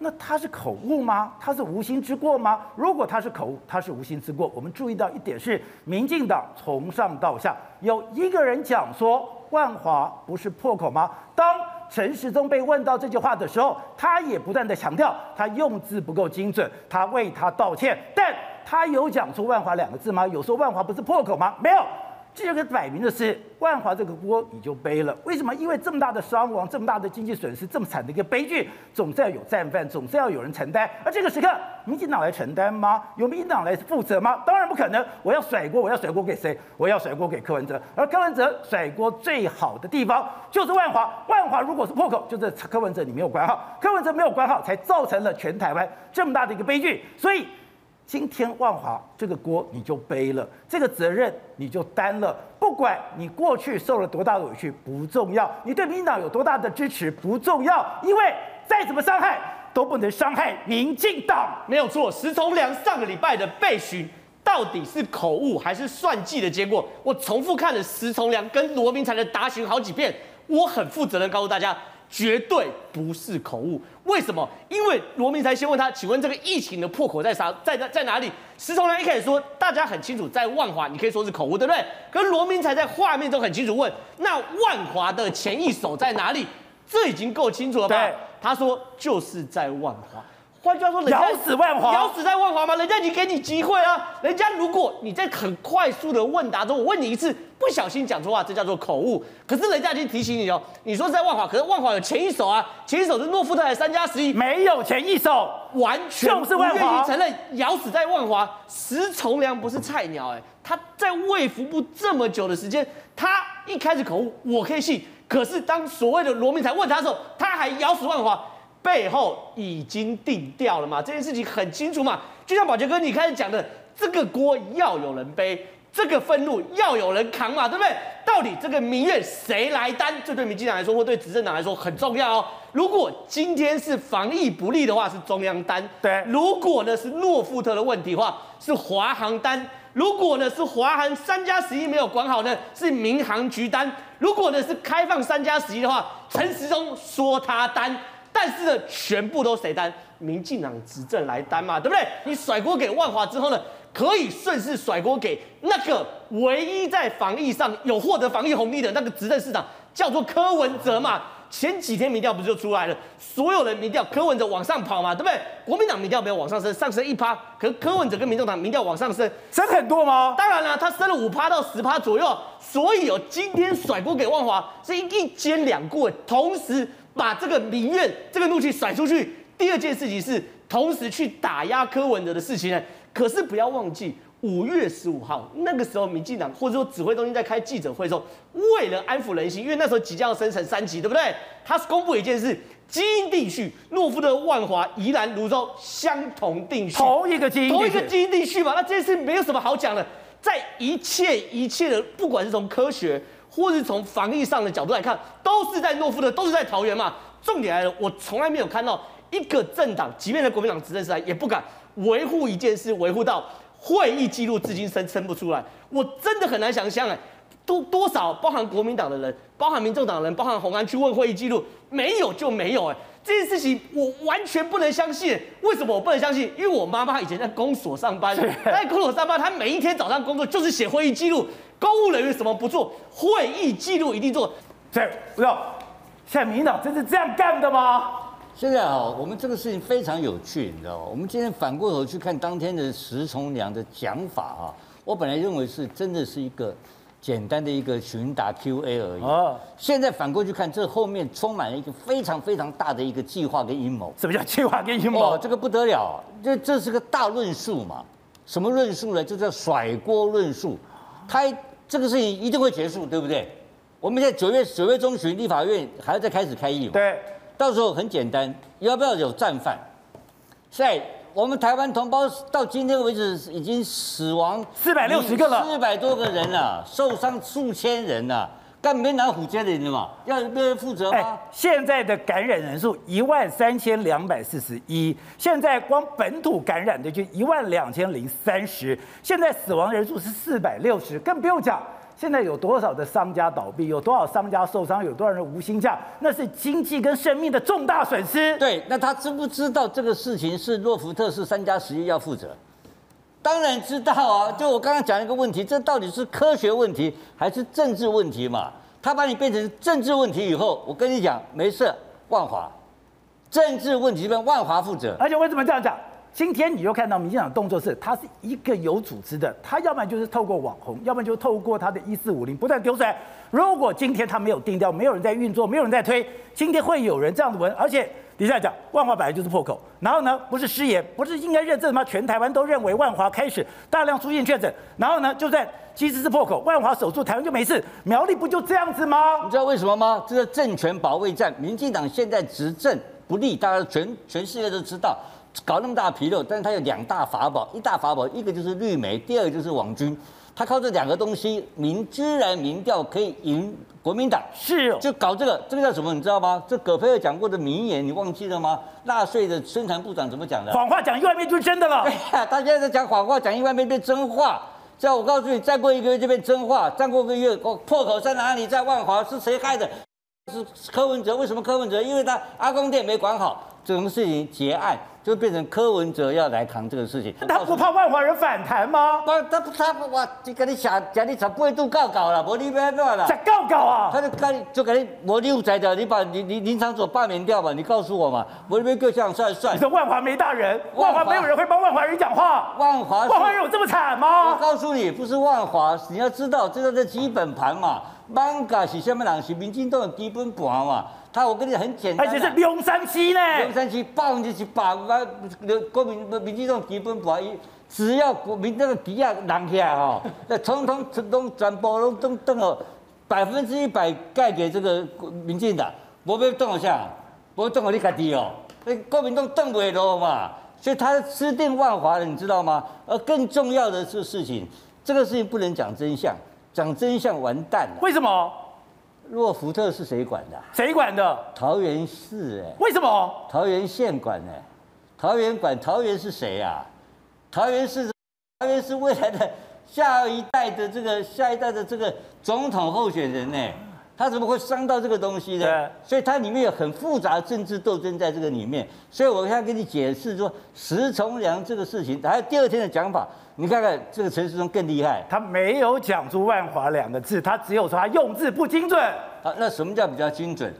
那他是口误吗？他是无心之过吗？如果他是口误，他是无心之过。我们注意到一点是，民进党从上到下有一个人讲说万华不是破口吗？当陈时中被问到这句话的时候，他也不断地强调他用字不够精准，他为他道歉，但。他有讲出万华两个字吗？有说万华不是破口吗？没有，这个摆明的是万华这个锅你就背了。为什么？因为这么大的伤亡，这么大的经济损失，这么惨的一个悲剧，总是要有战犯，总是要有人承担。而这个时刻，民进党来承担吗？由民进党来负责吗？当然不可能。我要甩锅，我要甩锅给谁？我要甩锅给柯文哲。而柯文哲甩锅最好的地方就是万华。万华如果是破口，就是柯文哲你没有管好，柯文哲没有管好，才造成了全台湾这么大的一个悲剧。所以。今天万华这个锅你就背了，这个责任你就担了。不管你过去受了多大的委屈不重要，你对民进党有多大的支持不重要，因为再怎么伤害都不能伤害民进党。
没有错，石崇良上个礼拜的被询到底是口误还是算计的结果？我重复看了石崇良跟罗明才的答询好几遍，我很负责任告诉大家。绝对不是口误，为什么？因为罗明才先问他，请问这个疫情的破口在啥？在在在哪里？石崇良一开始说，大家很清楚，在万华，你可以说是口误，对不对？可是罗明才在画面中很清楚问，那万华的前一手在哪里？这已经够清楚了吧？他说就是在万华。换句话说，
咬死万华，
咬死在万华吗？人家已经给你机会啊！人家如果你在很快速的问答中，我问你一次，不小心讲错话，这叫做口误。可是人家已经提醒你哦，你说是在万华，可是万华有前一手啊，前一手是诺富特还是三加十一？
没有前一手，
完全不愿意承认咬死在万华。石崇良不是菜鸟哎，他在卫福部这么久的时间，他一开始口误我可以信，可是当所谓的罗明才问他的时候，他还咬死万华。背后已经定调了嘛？这件事情很清楚嘛？就像宝杰哥你开始讲的，这个锅要有人背，这个愤怒要有人扛嘛，对不对？到底这个民怨谁来担？这对民进党来说，或对执政党来说很重要哦。如果今天是防疫不力的话，是中央担；
对，
如果呢是诺富特的问题的话，是华航担；如果呢是华航三加十一没有管好呢，是民航局担；如果呢是开放三加十一的话，陈时中说他担。但是呢，全部都谁担？民进党执政来担嘛，对不对？你甩锅给万华之后呢，可以顺势甩锅给那个唯一在防疫上有获得防疫红利的那个执政市长，叫做柯文哲嘛。前几天民调不是就出来了？所有人民调柯文哲往上跑嘛，对不对？国民党民调没有往上升，上升一趴，可是柯文哲跟民众党民调往上升，
升很多吗？
当然了，他升了五趴到十趴左右。所以哦，今天甩锅给万华是一兼两顾，同时。把这个民怨、这个怒气甩出去。第二件事情是同时去打压柯文哲的事情呢。可是不要忘记，五月十五号那个时候，民进党或者说指挥中心在开记者会的时候，为了安抚人心，因为那时候即将要升成三级，对不对？他是公布一件事：基因定序，诺富特、万华、宜兰、芦洲相同定序，
同一个基因，
同一个基因定序嘛。那这件事没有什么好讲的，在一切一切的，不管是从科学。或是从防疫上的角度来看，都是在诺夫的，都是在桃园嘛。重点来了，我从来没有看到一个政党，即便在国民党执政时代，也不敢维护一件事，维护到会议记录至今生生不出来。我真的很难想象，哎，多多少包含国民党的人，包含民众党的人，包含红安去问会议记录，没有就没有，哎。这件事情我完全不能相信，为什么我不能相信？因为我妈妈以前在公所上班，在公所上班，她每一天早上工作就是写会议记录。公务人员什么不做？会议记录一定做。
这不要，现在民进党真是这样干的吗？
现在啊，我们这个事情非常有趣，你知道吗？我们今天反过头去看当天的石崇良的讲法啊，我本来认为是真的是一个简单的一个询答 Q A 而已。
啊，
现在反过去看，这后面充满了一个非常非常大的一个计划跟阴谋。
什么叫计划跟阴谋？
哦，这个不得了，这这是个大论述嘛？什么论述呢？就叫甩锅论述。他这个事情一定会结束，对不对？我们现在九月九月中旬，立法院还要再开始开议嘛？
对，
到时候很简单，要不要有战犯？现在我们台湾同胞到今天为止已经死亡
四百六十个了，
四百多个人了，受伤数千人了，干没拿虎肩的人嘛？要别人负责吗？
哎，现在的感染人数一万三千两百四十一，现在光本土感染的就一万两千零三十，现在死亡人数是四百六十，更不用讲。现在有多少的商家倒闭，有多少商家受伤，有多少人无薪假，那是经济跟生命的重大损失。
对，那他知不知道这个事情是洛福特是三加十一要负责？当然知道啊！就我刚刚讲一个问题，这到底是科学问题还是政治问题嘛？他把你变成政治问题以后，我跟你讲，没事，万华，政治问题这边万华负责。
而且为什么这样讲？今天你又看到民进党动作是，他是一个有组织的，他要不然就是透过网红，要不然就透过他的一四五零不断丢出来。如果今天他没有定调，没有人在运作，没有人在推，今天会有人这样子闻。而且底下讲万华本来就是破口，然后呢不是失言，不是应该认证吗？全台湾都认为万华开始大量出现确诊，然后呢就在其实是破口，万华守住台湾就没事，苗栗不就这样子吗？
你知道为什么吗？这是政权保卫战，民进党现在执政不利，大家全全世界都知道。搞那么大纰漏，但是他有两大法宝，一大法宝，一个就是绿媒，第二个就是网军。他靠这两个东西，民居然民调可以赢国民党，
是哦，
就搞这个，这个叫什么？你知道吗？这葛培尔讲过的名言，你忘记了吗？纳税的宣传部长怎么讲的？
谎话讲一万遍就是真的了。
哎呀，他现在在讲谎话，讲一万遍变真话。这样我告诉你，再过一个月就变真话。再过个月，破口在哪里？在万华，是谁害的？是柯文哲。为什么柯文哲？因为他阿公店没管好，这种事情结案。就变成柯文哲要来扛这个事情，
他不怕万华人反弹吗？
不，他他哇，就跟你想讲你才不会度告告了，我你别乱了。
讲告告啊？
他就跟就跟你我六宰掉，你把你你林昶佐罢免掉吧，你告诉我嘛，我这边各项算算。
你说万华没大人，万华没有人会帮万华人讲话。
万华
万华人有这么惨吗？
我告诉你，不是万华，你要知道这个是基本盘嘛，艋舺是什么人？是民进党的基本盘嘛。他我跟你很简单，
而且是龙山区呢，
龙山区放进去把把国民民进党基本盘，只要国民那个底下人起来吼，那统统统全部拢动动哦，百分之一百盖给这个民进党，无要动一下，无动我你家己哦，那国民党动不了嘛，所以他吃定万华了，你知道吗？而更重要的是事情，这个事情不能讲真相，讲真相完蛋了。
为什么？
诺福特是谁管的？
谁管的？
桃园市哎。
为什么？
桃园县管哎。桃园管桃园是谁啊？桃园市桃园是未来的下一代的这个下一代的这个总统候选人呢？他怎么会伤到这个东西呢？所以它里面有很复杂的政治斗争在这个里面。所以我现在跟你解释说石崇良这个事情，还有第二天的讲法。你看看这个陈世忠更厉害，
他没有讲出“万华”两个字，他只有说他用字不精准。
好，那什么叫比较精准？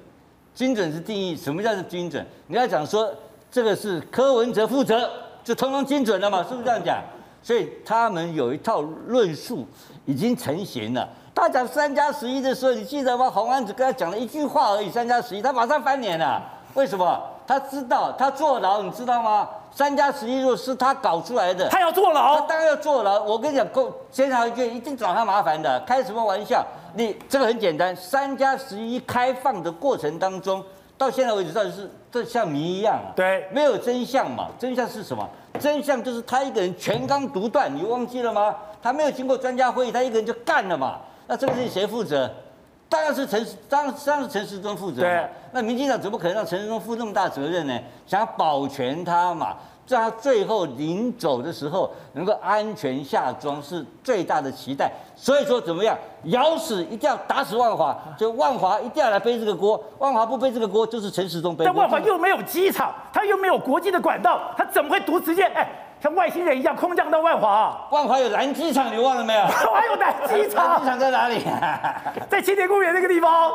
精准是定义，什么叫做精准？你要讲说这个是柯文哲负责，就通通精准了嘛？是不是这样讲？所以他们有一套论述已经成型了。他讲三加十一的时候，你记得吗？洪安只跟他讲了一句话而已，三加十一，他马上翻脸了。为什么？他知道他坐牢，你知道吗？三加十一，如果是他搞出来的，
他要坐牢，
他当然要坐牢。我跟你讲，公监察院一定找他麻烦的，开什么玩笑？你这个很简单，三加十一开放的过程当中，到现在为止，到底是这像谜一样啊？
对，
没有真相嘛？真相是什么？真相就是他一个人全纲独断，你忘记了吗？他没有经过专家会议，他一个人就干了嘛？那这个事情谁负责？当然是陈，当然当然是陈时中负责。对，那民进党怎么可能让陈时中负那么大责任呢？想要保全他嘛，在他最后临走的时候能够安全下庄是最大的期待。所以说怎么样，咬死一定要打死万华，就万华一定要来背这个锅。万华不背这个锅，就是陈时中背。
但万华又没有机场，他又没有国际的管道，他怎么会独直接？哎。像外星人一样空降到万华，啊，
万华有蓝机场，你忘了没有？万
华有蓝机场，
蓝机场在哪里，啊？
在青年公园那个地方。啊，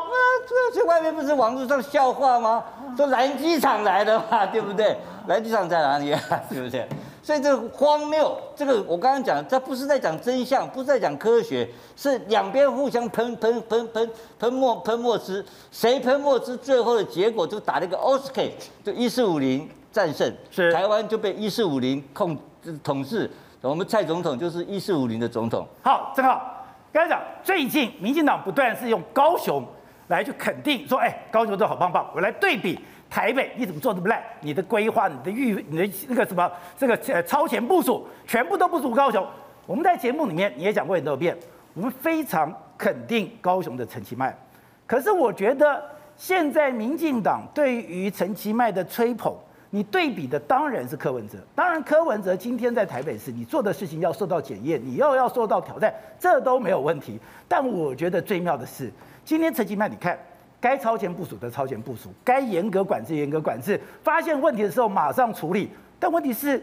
这这外面不是网络上笑话吗？说蓝机场来的嘛，对不对？蓝机场在哪里啊？对不对？所以这个荒谬，这个我刚刚讲，这不是在讲真相，不是在讲科学，是两边互相喷喷喷喷喷墨喷墨汁，谁喷墨汁，最后的结果就打了一个 OSK，就一四五零战胜，
是
台湾就被一四五零控统治，我们蔡总统就是一四五零的总统。
好，正好刚才讲，最近民进党不断是用高雄来去肯定说，哎，高雄都好棒棒，我来对比。台北你怎么做这么烂？你的规划、你的预、你的那个什么这个呃超前部署，全部都不如高雄。我们在节目里面你也讲过很多遍，我们非常肯定高雄的陈其迈。可是我觉得现在民进党对于陈其迈的吹捧，你对比的当然是柯文哲。当然柯文哲今天在台北市，你做的事情要受到检验，你又要受到挑战，这都没有问题。但我觉得最妙的是，今天陈其迈，你看。该超前部署的超前部署，该严格管制严格管制，发现问题的时候马上处理。但问题是，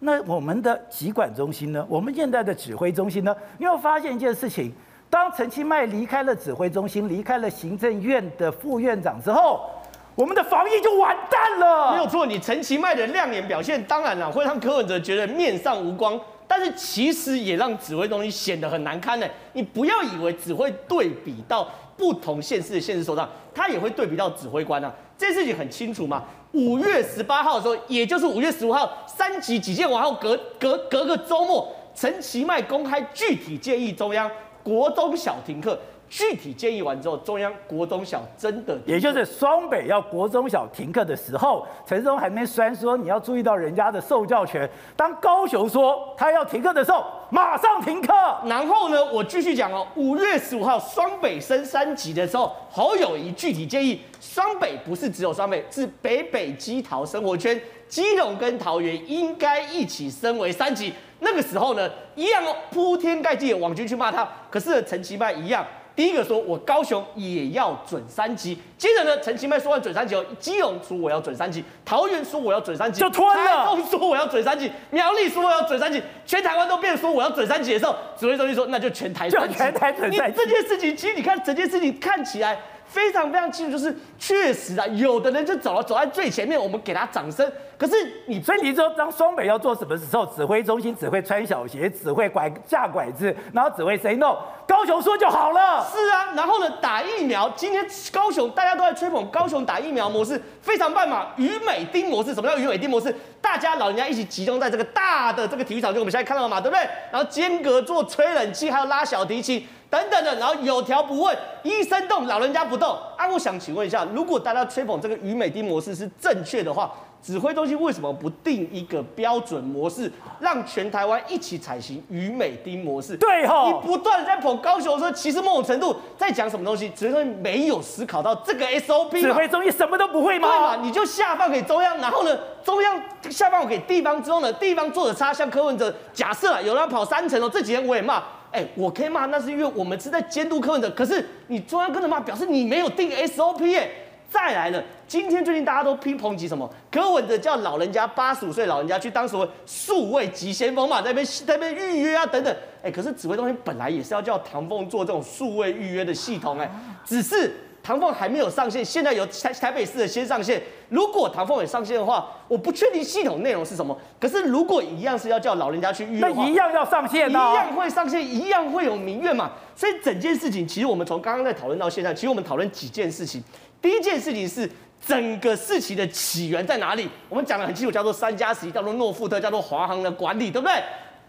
那我们的疾管中心呢？我们现在的指挥中心呢？你有发现一件事情：当陈其迈离开了指挥中心，离开了行政院的副院长之后，我们的防疫就完蛋了。
没有错，你陈其迈的亮眼表现，当然了会让柯文哲觉得面上无光，但是其实也让指挥中心显得很难堪呢。你不要以为只会对比到。不同县市的县市首长，他也会对比到指挥官啊，这事情很清楚嘛。五月十八号的时候，也就是五月十五号，三级警戒完后隔隔隔个周末，陈其迈公开具体建议中央国中小停课。具体建议完之后，中央国中小真的，
也就是双北要国中小停课的时候，陈时中还没酸说你要注意到人家的受教权。当高雄说他要停课的时候，马上停课。
然后呢，我继续讲哦，五月十五号双北升三级的时候，侯友谊具体建议，双北不是只有双北，是北北基桃生活圈，基隆跟桃园应该一起升为三级。那个时候呢，一样哦，铺天盖地的网军去骂他，可是陈其迈一样。第一个说，我高雄也要准三级。接着呢，陈其迈说完准三级后，基隆说我要准三级，桃园说我要准三级，
就吞了。
台中说我要准三级，苗栗说我要准三级，全台湾都变说我要准三级的时候，指挥中心说那就全台三级。
就全台准三级。
你这件事情，其实你看整件事情看起来。非常非常清楚，就是确实啊，有的人就走了，走在最前面，我们给他掌声。可是你，
所以你说，当双北要做什么时候，指挥中心只会穿小鞋，只会拐架拐子，然后只会 say no，高雄说就好了。
是啊，然后呢，打疫苗，今天高雄大家都在吹捧高雄打疫苗模式非常棒嘛，鱼美丁模式。什么叫鱼美丁模式？大家老人家一起集中在这个大的这个体育场，就我们现在看到的嘛，对不对？然后间隔做吹冷气，还有拉小提琴。等等的，然后有条不紊，医生动，老人家不动。啊，我想请问一下，如果大家吹捧这个于美丁模式是正确的话，指挥中心为什么不定一个标准模式，让全台湾一起采行于美丁模式？
对哈、哦，
你不断在捧高雄的时候，其实某种程度在讲什么东西？指挥中心没有思考到这个 SOP，
指挥中心什么都不会吗？
对嘛？你就下放给中央，然后呢，中央下放给地方之后呢，地方做的差，像柯文哲，假设啊，有人要跑三层哦，这几天我也骂。哎、我可以骂，那是因为我们是在监督柯文的。可是你中央跟着骂，表示你没有定 SOP 哎。再来了，今天最近大家都批抨击什么？柯文的叫老人家八十五岁老人家去当所谓数位急先锋嘛，在那边在那边预约啊等等。哎、可是指挥中心本来也是要叫唐凤做这种数位预约的系统哎，只是。唐凤还没有上线，现在由台台北市的先上线。如果唐凤也上线的话，我不确定系统内容是什么。可是如果一样是要叫老人家去预约，
那一样要上线，
一样会上线，一样会有民怨嘛。所以整件事情，其实我们从刚刚在讨论到现在，其实我们讨论几件事情。第一件事情是整个事情的起源在哪里？我们讲的很清楚，叫做三加十一，叫做诺富特，叫做华航的管理，对不对？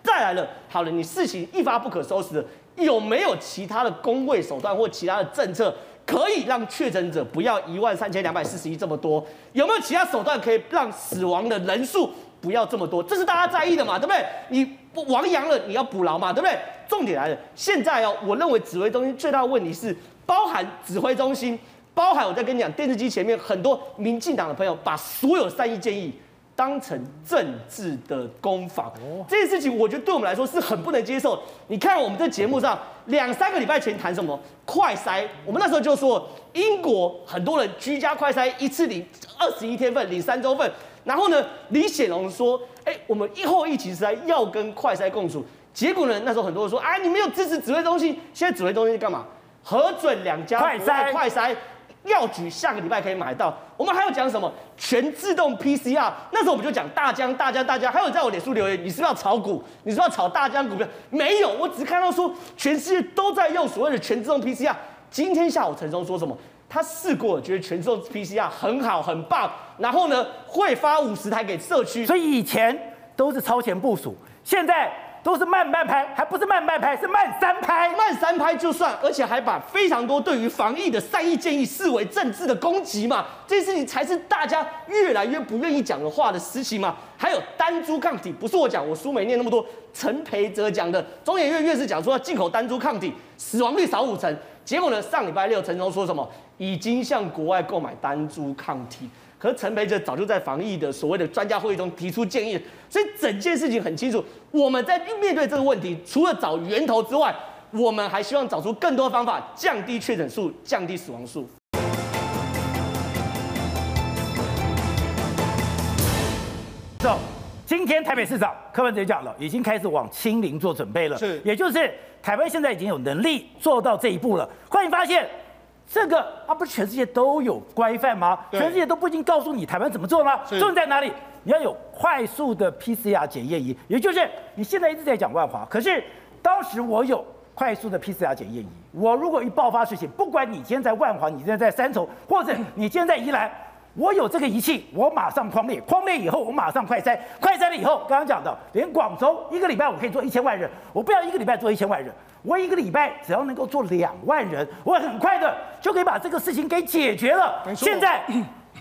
再来了，好了，你事情一发不可收拾了，有没有其他的公卫手段或其他的政策？可以让确诊者不要一万三千两百四十一这么多，有没有其他手段可以让死亡的人数不要这么多？这是大家在意的嘛，对不对？你亡羊了，你要补牢嘛，对不对？重点来了，现在哦，我认为指挥中心最大的问题是，包含指挥中心，包含我在跟你讲，电视机前面很多民进党的朋友，把所有善意建议。当成政治的攻防，这件事情我觉得对我们来说是很不能接受。你看我们在节目上两三个礼拜前谈什么快筛，我们那时候就说英国很多人居家快筛一次领二十一天份，领三周份。然后呢，李显龙说，哎，我们以后疫情时代要跟快筛共处。结果呢，那时候很多人说，哎，你没有支持指挥中心，现在指挥中心干嘛？核准两家快筛快筛。药局下个礼拜可以买到。我们还要讲什么？全自动 PCR。那时候我们就讲大疆、大疆、大疆。还有在我脸书留言，你是不是要炒股？你是不是要炒大疆股票？没有，我只看到说全世界都在用所谓的全自动 PCR。今天下午陈时中说什么？他试过，觉得全自动 PCR 很好很棒。然后呢，会发五十台给社区。
所以以前都是超前部署，现在。都是慢半拍，还不是慢半拍，是慢三拍。
慢三拍就算，而且还把非常多对于防疫的善意建议视为政治的攻击嘛？这件事情才是大家越来越不愿意讲的话的事情嘛？还有单株抗体，不是我讲，我书没念那么多，陈培哲讲的，中研院院士讲说要进口单株抗体，死亡率少五成。结果呢，上礼拜六陈时中说什么？已经向国外购买单株抗体。可是陈培哲早就在防疫的所谓的专家会议中提出建议，所以整件事情很清楚。我们在面对这个问题，除了找源头之外，我们还希望找出更多方法，降低确诊数，降低死亡数。
走，今天台北市长柯文哲讲了，已经开始往清零做准备了，
是，
也就是台湾现在已经有能力做到这一步了。欢迎发现。这个啊，不是全世界都有规范吗？全世界都不一定告诉你台湾怎么做吗？重点在哪里？你要有快速的 PCR 检验仪，也就是你现在一直在讲万华，可是当时我有快速的 PCR 检验仪，我如果一爆发事情，不管你今天在万华，你今天在三重，或者你今天在宜兰，我有这个仪器，我马上框列，框列以后我马上快筛，快筛了以后，刚刚讲的，连广州一个礼拜我可以做一千万人，我不要一个礼拜做一千万人。我一个礼拜只要能够做两万人，我很快的就可以把这个事情给解决了。现在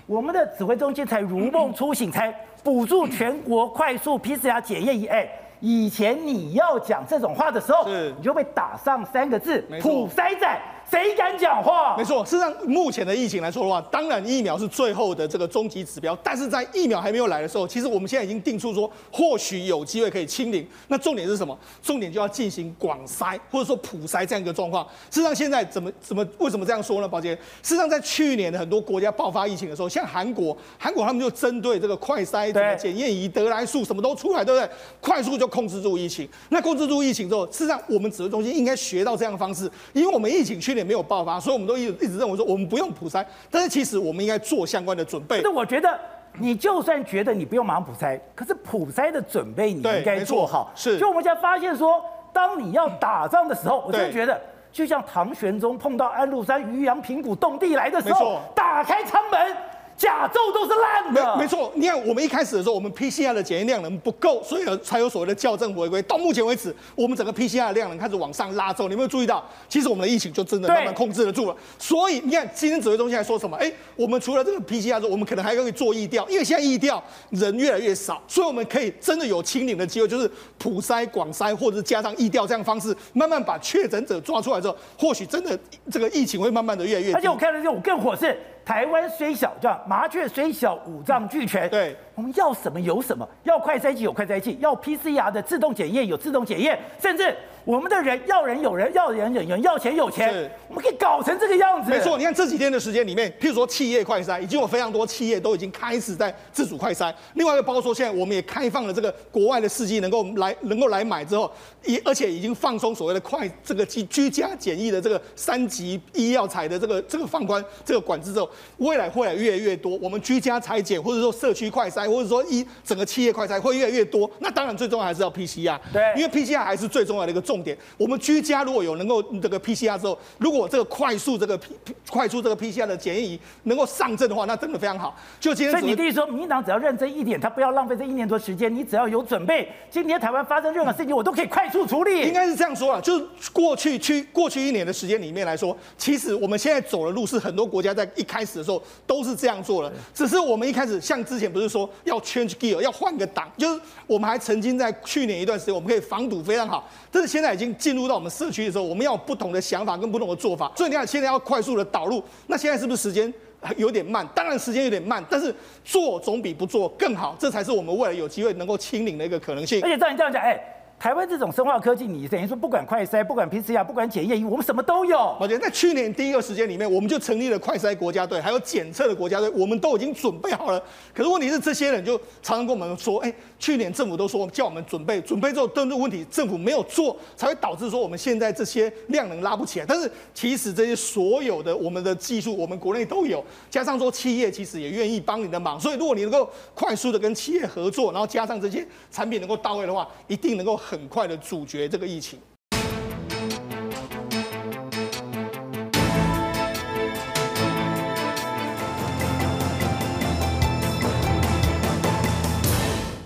我们的指挥中心才如梦初醒，才补助全国快速 PCR 检验仪。哎，以前你要讲这种话的时候，你就被打上三个字“普筛仔”。谁敢讲话？
没错，事实上，目前的疫情来说的话，当然疫苗是最后的这个终极指标。但是在疫苗还没有来的时候，其实我们现在已经定出说，或许有机会可以清零。那重点是什么？重点就要进行广筛或者说普筛这样一个状况。事实上，现在怎么怎么为什么这样说呢？宝杰，事实上在去年的很多国家爆发疫情的时候，像韩国，韩国他们就针对这个快筛、什么检验仪、得来速什么都出来，对不对？快速就控制住疫情。那控制住疫情之后，事实上我们指挥中心应该学到这样的方式，因为我们疫情去也没有爆发，所以我们都一一直认为说我们不用普筛，但是其实我们应该做相关的准备。
那我觉得，你就算觉得你不用马上普筛，可是普筛的准备你应该做好。
是，
就我们现在发现说，当你要打仗的时候，我就觉得，就像唐玄宗碰到安禄山渔阳平谷动地来的时候，打开舱门。甲胄都是烂的，
没没错。你看，我们一开始的时候，我们 PCR 的检验量能不够，所以才有所谓的校正违规。到目前为止，我们整个 PCR 的量能开始往上拉走。你有没有注意到？其实我们的疫情就真的慢慢控制得住了。所以你看，今天指挥中心还说什么？哎，我们除了这个 PCR 之后，我们可能还可以做疫调，因为现在疫调人越来越少，所以我们可以真的有清零的机会，就是普筛、广筛，或者是加上疫调这样的方式，慢慢把确诊者抓出来之后，或许真的这个疫情会慢慢的越来越低。
而且我看到这种更火是。台湾虽小，叫麻雀虽小，五脏俱全。
对，
我们要什么有什么，要快筛剂有快筛剂，要 PCR 的自动检验有自动检验，甚至。我们的人要人有人，要人有人，要钱有钱，我们可以搞成这个样子。
没错，你看这几天的时间里面，譬如说企业快筛，已经有非常多企业都已经开始在自主快筛。另外一个包括说，现在我们也开放了这个国外的试剂能够来能够来买之后，也而且已经放松所谓的快这个居居家检疫的这个三级医药材的这个这个放宽这个管制之后，未来会来越来越多。我们居家裁剪或者说社区快筛，或者说一整个企业快筛会越来越多。那当然最重要还是要 PCR，
对，
因为 PCR 还是最重要的一个重点。我们居家如果有能够这个 PCR 之后，如果这个快速这个 P 快速这个 PCR 的检验仪能够上阵的话，那真的非常好。就今天，
所以你弟说，民进党只要认真一点，他不要浪费这一年多时间，你只要有准备，今天台湾发生任何事情，我都可以快速处理。
应该是这样说啊，就是过去去过去一年的时间里面来说，其实我们现在走的路是很多国家在一开始的时候都是这样做的，只是我们一开始像之前不是说要 change gear 要换个档，就是我们还曾经在去年一段时间我们可以防堵非常好，但是现在已经进入到我们。社区的时候，我们要有不同的想法跟不同的做法，所以你看，现在要快速的导入，那现在是不是时间有点慢？当然时间有点慢，但是做总比不做更好，这才是我们未来有机会能够清零的一个可能性。
而且照你这样讲，哎，台湾这种生化科技，你等于说不管快筛、不管 PCR、不管检验，我们什么都有。
我觉得在去年第一个时间里面，我们就成立了快筛国家队，还有检测的国家队，我们都已经准备好了。可是问题是，这些人就常常跟我们说，哎，去年政府都说叫我们准备，准备之后，登录问题政府没有做，才会导致说我们现在这些量能拉不起来。但是其实这些所有的我们的技术，我们国内都有，加上说企业其实也愿意帮你的忙，所以如果你能够快速的跟企业合作，然后加上这些产品能够到位的话，一定能够。很很快的阻绝这个疫情。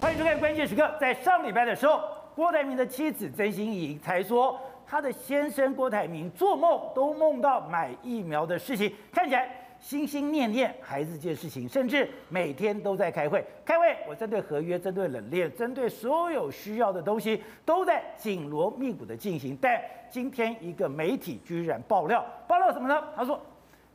欢迎收看《关键时刻》。在上礼拜的时候，郭台铭的妻子曾心怡才说，他的先生郭台铭做梦都梦到买疫苗的事情，看起来。心心念念孩子这件事情，甚至每天都在开会。开会，我针对合约、针对冷链、针对所有需要的东西，都在紧锣密鼓的进行。但今天一个媒体居然爆料，爆料什么呢？他说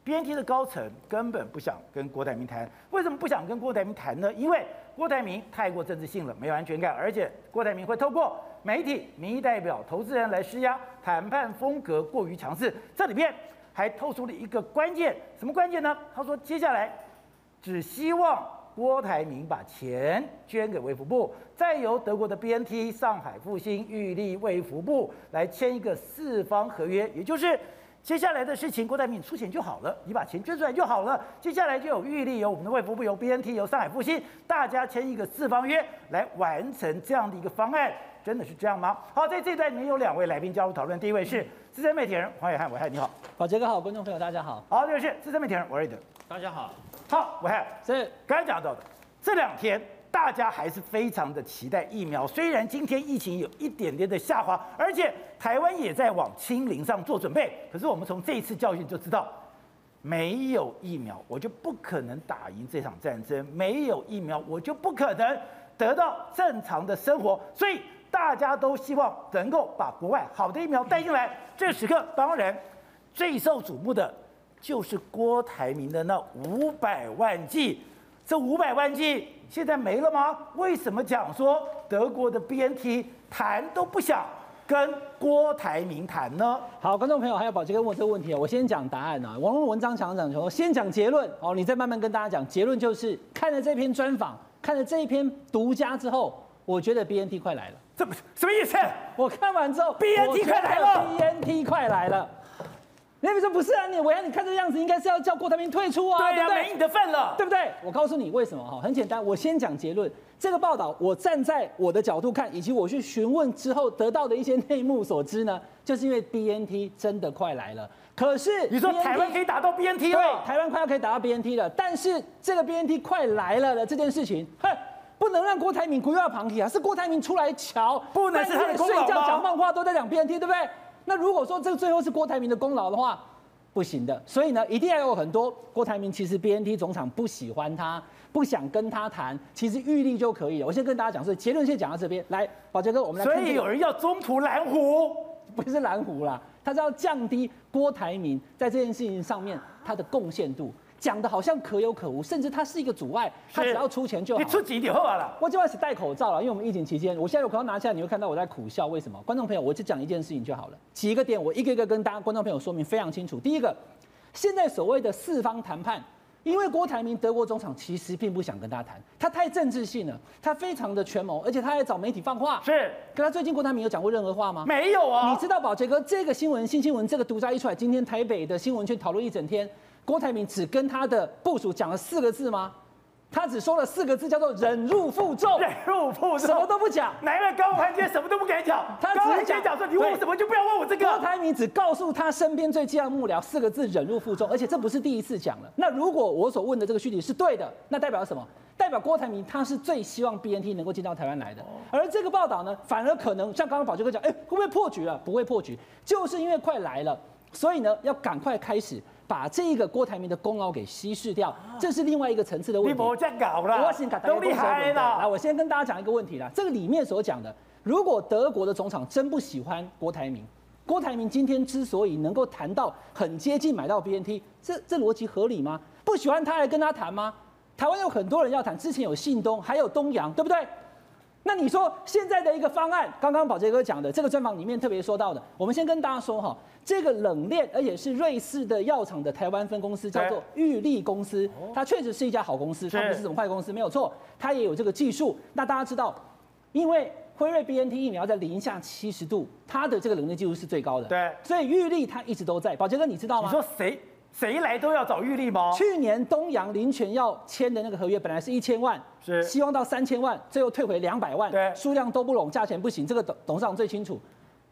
，BNT 的高层根本不想跟郭台铭谈。为什么不想跟郭台铭谈呢？因为郭台铭太过政治性了，没有安全感，而且郭台铭会透过媒体、民意代表、投资人来施压，谈判风格过于强势。这里面。还透出了一个关键，什么关键呢？他说，接下来只希望郭台铭把钱捐给卫福部，再由德国的 BNT、上海复星、玉立、卫福部来签一个四方合约，也就是接下来的事情，郭台铭出钱就好了，你把钱捐出来就好了。接下来就有玉立、有我们的卫福部、有 BNT、有上海复星，大家签一个四方约来完成这样的一个方案，真的是这样吗？好，在这段里面有两位来宾加入讨论，第一位是。资深媒体人黄伟汉，伟汉你好，
宝杰哥好，观众朋友大家好。
好，这位是资深媒体人王瑞德，
大家好。
好，伟汉
是
刚才讲到的，这两天大家还是非常的期待疫苗，虽然今天疫情有一点点的下滑，而且台湾也在往清零上做准备，可是我们从这一次教训就知道，没有疫苗我就不可能打赢这场战争，没有疫苗我就不可能得到正常的生活，所以。大家都希望能够把国外好的疫苗带进来。这时刻，当然最受瞩目的就是郭台铭的那五百万剂。这五百万剂现在没了吗？为什么讲说德国的 BNT 谈都不想跟郭台铭谈呢？
好，观众朋友还有宝杰哥问这个问题啊，我先讲答案啊。网络文章讲讲说，先讲结论哦，你再慢慢跟大家讲。结论就是看了这篇专访，看了这一篇独家之后，我觉得 BNT 快来了。
这不什么意思？
我看完之后
，BNT 快来了
，BNT 快来了。那边说不是啊，你我要你看这个样子，应该是要叫郭台铭退出啊，
对呀、啊，没你的份了，
对不对？我告诉你为什么哈，很简单，我先讲结论。这个报道，我站在我的角度看，以及我去询问之后得到的一些内幕所知呢，就是因为 BNT 真的快来了。可是
你说台湾可以打到 BNT 了？
对，台湾快要可以打到 BNT 了。但是这个 BNT 快来了的这件事情，哼。不能让郭台铭归要旁听啊！是郭台铭出来瞧，
不能是他的功劳？
睡觉讲漫画都在讲 BNT，对不对？那如果说这最后是郭台铭的功劳的话，不行的。所以呢，一定要有很多郭台铭其实 BNT 总厂不喜欢他，不想跟他谈，其实预立就可以了。我先跟大家讲，所以结论先讲到这边。来，宝杰哥，我们来看、这个。
所以有人要中途蓝湖，
不是蓝湖啦，他是要降低郭台铭在这件事情上面他的贡献度。讲的好像可有可无，甚至它是一个阻碍，他只要出钱就好。
你出几点后了？
我就开始戴口罩了，因为我们疫情期间，我现在有口罩拿下来，你会看到我在苦笑。为什么？观众朋友，我只讲一件事情就好了，几个点我一个一个跟大家观众朋友说明非常清楚。第一个，现在所谓的四方谈判，因为郭台铭德国总厂其实并不想跟他谈，他太政治性了，他非常的权谋，而且他还找媒体放话。
是，
可他最近郭台铭有讲过任何话吗？
没有啊。
你知道宝杰哥这个新闻新新闻这个独家一出来，今天台北的新闻圈讨论一整天。郭台铭只跟他的部署讲了四个字吗？他只说了四个字，叫做忍辱负重。
忍辱负重，
什么都不讲。
哪个高盘阶什么都不敢讲？他只讲讲说，你问我什么就不要问我这个。
郭台铭只告诉他身边最近的幕僚四个字：忍辱负重。而且这不是第一次讲了。那如果我所问的这个讯息是对的，那代表什么？代表郭台铭他是最希望 BNT 能够进到台湾来的。而这个报道呢，反而可能像刚刚宝杰哥讲，哎，会不会破局了？不会破局，就是因为快来了，所以呢，要赶快开始。把这个郭台铭的功劳给稀释掉，这是另外一个层次的问题。你
别这样搞了，都厉害了。
来，我先跟大家讲一个问题啦。这个里面所讲的，如果德国的总厂真不喜欢郭台铭，郭台铭今天之所以能够谈到很接近买到 BNT，这这逻辑合理吗？不喜欢他还跟他谈吗？台湾有很多人要谈，之前有信东，还有东洋，对不对？那你说现在的一个方案，刚刚宝杰哥讲的这个专访里面特别说到的，我们先跟大家说哈，这个冷链而且是瑞士的药厂的台湾分公司叫做玉立公司，它确实是一家好公司，它不是什么坏公司，没有错，它也有这个技术。那大家知道，因为辉瑞 BNT 疫苗在零下七十度，它的这个冷链技术是最高的，
对，
所以玉立它一直都在。宝杰哥，你知道吗？
你说谁？谁来都要找玉立吗？
去年东阳林泉要签的那个合约本来是一千万，
是
希望到三千万，最后退回两百万，
对，
数量都不拢，价钱不行，这个董董事长最清楚。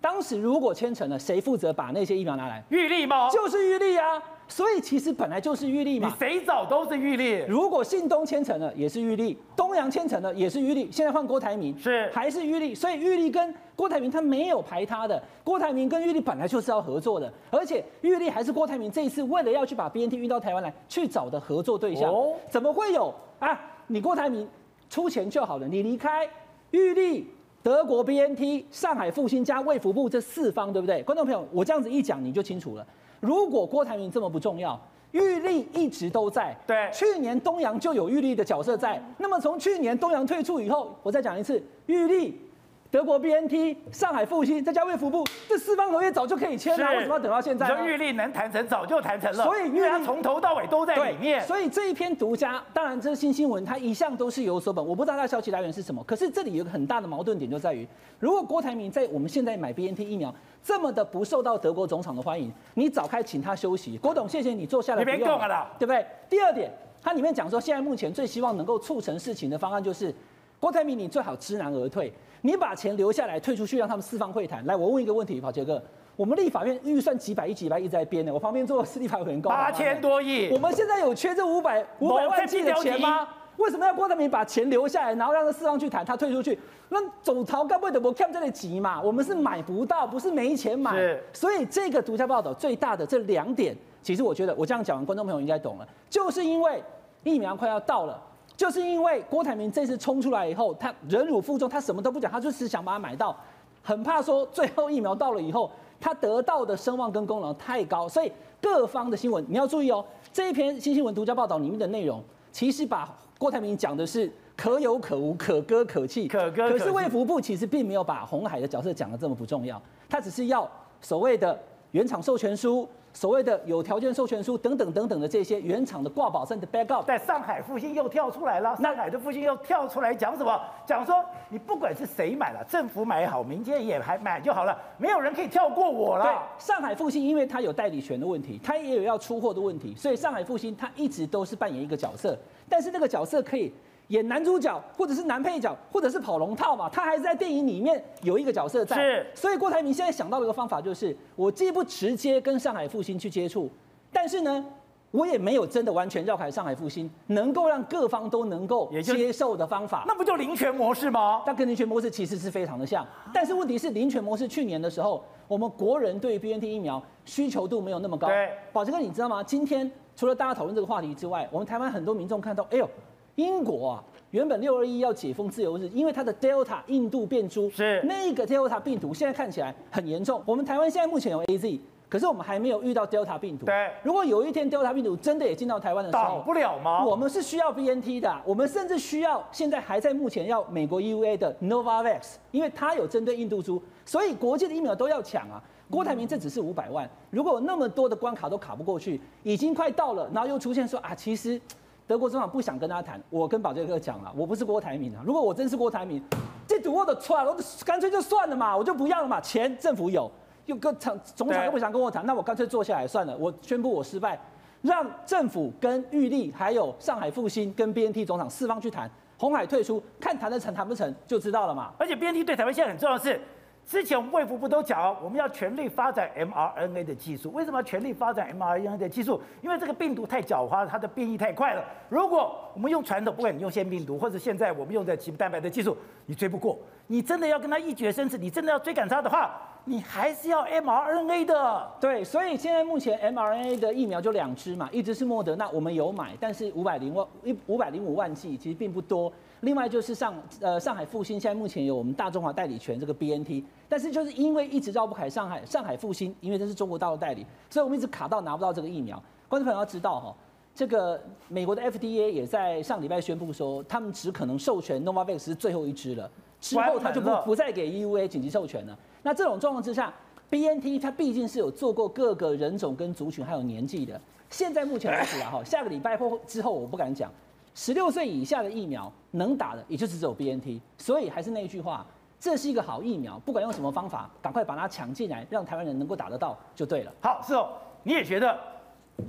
当时如果签成了，谁负责把那些疫苗拿来？
玉立吗？
就是玉立啊。所以其实本来就是玉立嘛，
你谁找都是玉立。
如果信东签成了，也是玉立；东阳签成了，也是玉立。现在换郭台铭，
是
还是玉立？所以玉立跟郭台铭他没有排他的，郭台铭跟玉立本来就是要合作的，而且玉立还是郭台铭这一次为了要去把 BNT 运到台湾来去找的合作对象。哦，怎么会有啊？你郭台铭出钱就好了，你离开玉立、德国 BNT、上海复兴加卫福部这四方，对不对？观众朋友，我这样子一讲你就清楚了。如果郭台铭这么不重要，玉立一直都在。
对，
去年东阳就有玉立的角色在。那么从去年东阳退出以后，我再讲一次，玉立。德国 BNT、上海复星，再加卫福部，这四方合约早就可以签了，为什么要等到现在？
你玉立能谈成，早就谈成了。
所以，因为他
从头到尾都在里面。
所以这一篇独家，当然这是新新闻，它一向都是有所本。我不知道它的消息来源是什么。可是这里有一个很大的矛盾点，就在于，如果郭台铭在我们现在买 BNT 疫苗这么的不受到德国总厂的欢迎，你早该请他休息。郭董，谢谢你坐下来，
别动了，
对不对？第二点，它里面讲说，现在目前最希望能够促成事情的方案就是，郭台铭你最好知难而退。你把钱留下来，退出去，让他们四方会谈。来，我问一个问题，宝杰哥，我们立法院预算几百亿、几百亿在编呢？我旁边坐的是立法委员高，
八千多亿。
我们现在有缺这五百五百万计的钱吗？为什么要郭台铭把钱留下来，然后让他四方去谈，他退出去？那总逃干不会的，我看这里急嘛？我们是买不到，不是没钱
买。
所以这个独家报道最大的这两点，其实我觉得我这样讲完，观众朋友应该懂了，就是因为疫苗快要到了。就是因为郭台铭这次冲出来以后，他忍辱负重，他什么都不讲，他就是想把它买到，很怕说最后疫苗到了以后，他得到的声望跟功劳太高，所以各方的新闻你要注意哦。这一篇新新闻独家报道里面的内容，其实把郭台铭讲的是可有可无、可歌可泣。
可歌可。
可是卫福部其实并没有把红海的角色讲得这么不重要，他只是要所谓的原厂授权书。所谓的有条件授权书等等等等的这些原厂的挂保证的 backup，
在上海复兴又跳出来了。上海的复兴又跳出来讲什么？讲说你不管是谁买了，政府买好，民间也还买就好了，没有人可以跳过我了。
对，上海复兴因为它有代理权的问题，它也有要出货的问题，所以上海复兴它一直都是扮演一个角色，但是那个角色可以。演男主角，或者是男配角，或者是跑龙套嘛，他还是在电影里面有一个角色在。
是，
所以郭台铭现在想到了一个方法，就是我既不直接跟上海复兴去接触，但是呢，我也没有真的完全绕开上海复兴，能够让各方都能够接受的方法。
那不就林权模式吗？
但跟林权模式其实是非常的像，但是问题是林权模式去年的时候，我们国人对于 BNT 疫苗需求度没有那么高。
对，
宝杰哥，你知道吗？今天除了大家讨论这个话题之外，我们台湾很多民众看到，哎呦。英国啊，原本六二一要解封自由日，因为它的 Delta 印度变株
是
那个 Delta 病毒，现在看起来很严重。我们台湾现在目前有 AZ，可是我们还没有遇到 Delta 病毒。
对，
如果有一天 Delta 病毒真的也进到台湾的时候，
挡不了吗？
我们是需要 BNT 的，我们甚至需要现在还在目前要美国 EUA 的 Novavax，因为它有针对印度株，所以国际的疫苗都要抢啊。郭台铭这只是五百万，如果有那么多的关卡都卡不过去，已经快到了，然后又出现说啊，其实。德国总统不想跟他谈，我跟保杰哥讲了，我不是郭台铭啊。如果我真是郭台铭，这赌我的错，我干脆就算了嘛，我就不要了嘛。钱政府有，又跟厂总厂又不想跟我谈，那我干脆坐下来算了，我宣布我失败，让政府跟玉立还有上海复星跟 BNT 总厂四方去谈，红海退出，看谈得成谈不成就知道了嘛。
而且 BNT 对台湾现在很重要的是。之前我们卫福部都讲，我们要全力发展 mRNA 的技术。为什么要全力发展 mRNA 的技术？因为这个病毒太狡猾，它的变异太快了。如果我们用传统，不管你用腺病毒，或者现在我们用的棘蛋白的技术，你追不过。你真的要跟它一决生死，你真的要追赶它的话，你还是要 mRNA 的。
对，所以现在目前 mRNA 的疫苗就两支嘛，一支是莫德纳，我们有买，但是五百零万一五百零五万剂，其实并不多。另外就是上呃上海复兴，现在目前有我们大中华代理权这个 BNT，但是就是因为一直绕不开上海上海复兴，因为这是中国大陆代理，所以我们一直卡到拿不到这个疫苗。观众朋友要知道哈，这个美国的 FDA 也在上礼拜宣布说，他们只可能授权 Novavax 是最后一支了。之后他就不不再给 EUA 紧急授权了。那这种状况之下，BNT 它毕竟是有做过各个人种跟族群还有年纪的。现在目前为止啊，哈，下个礼拜或之后我不敢讲，十六岁以下的疫苗能打的也就是只有 BNT。所以还是那句话，这是一个好疫苗，不管用什么方法，赶快把它抢进来，让台湾人能够打得到就对了。
好，是哦，你也觉得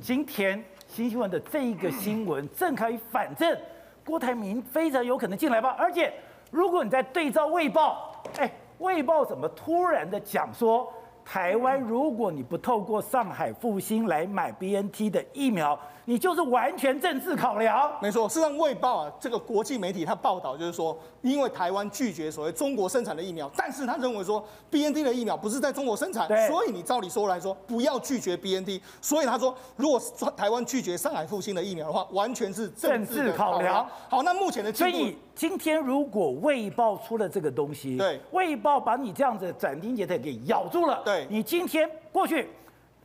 今天新新闻的这一个新闻正可以反正郭台铭非常有可能进来吧？而且如果你在对照卫报，哎，卫报怎么突然的讲说？台湾，如果你不透过上海复兴来买 BNT 的疫苗，你就是完全政治考量。
没错，事实上，卫报啊，这个国际媒体它报道就是说，因为台湾拒绝所谓中国生产的疫苗，但是他认为说 BNT 的疫苗不是在中国生产，所以你照理说来说不要拒绝 BNT。所以他说，如果台湾拒绝上海复兴的疫苗的话，完全是政治考量。好，那目前的
所以今天如果卫报出了这个东西，对，卫报把你这样子斩钉截铁给咬住了，对，你今天过去。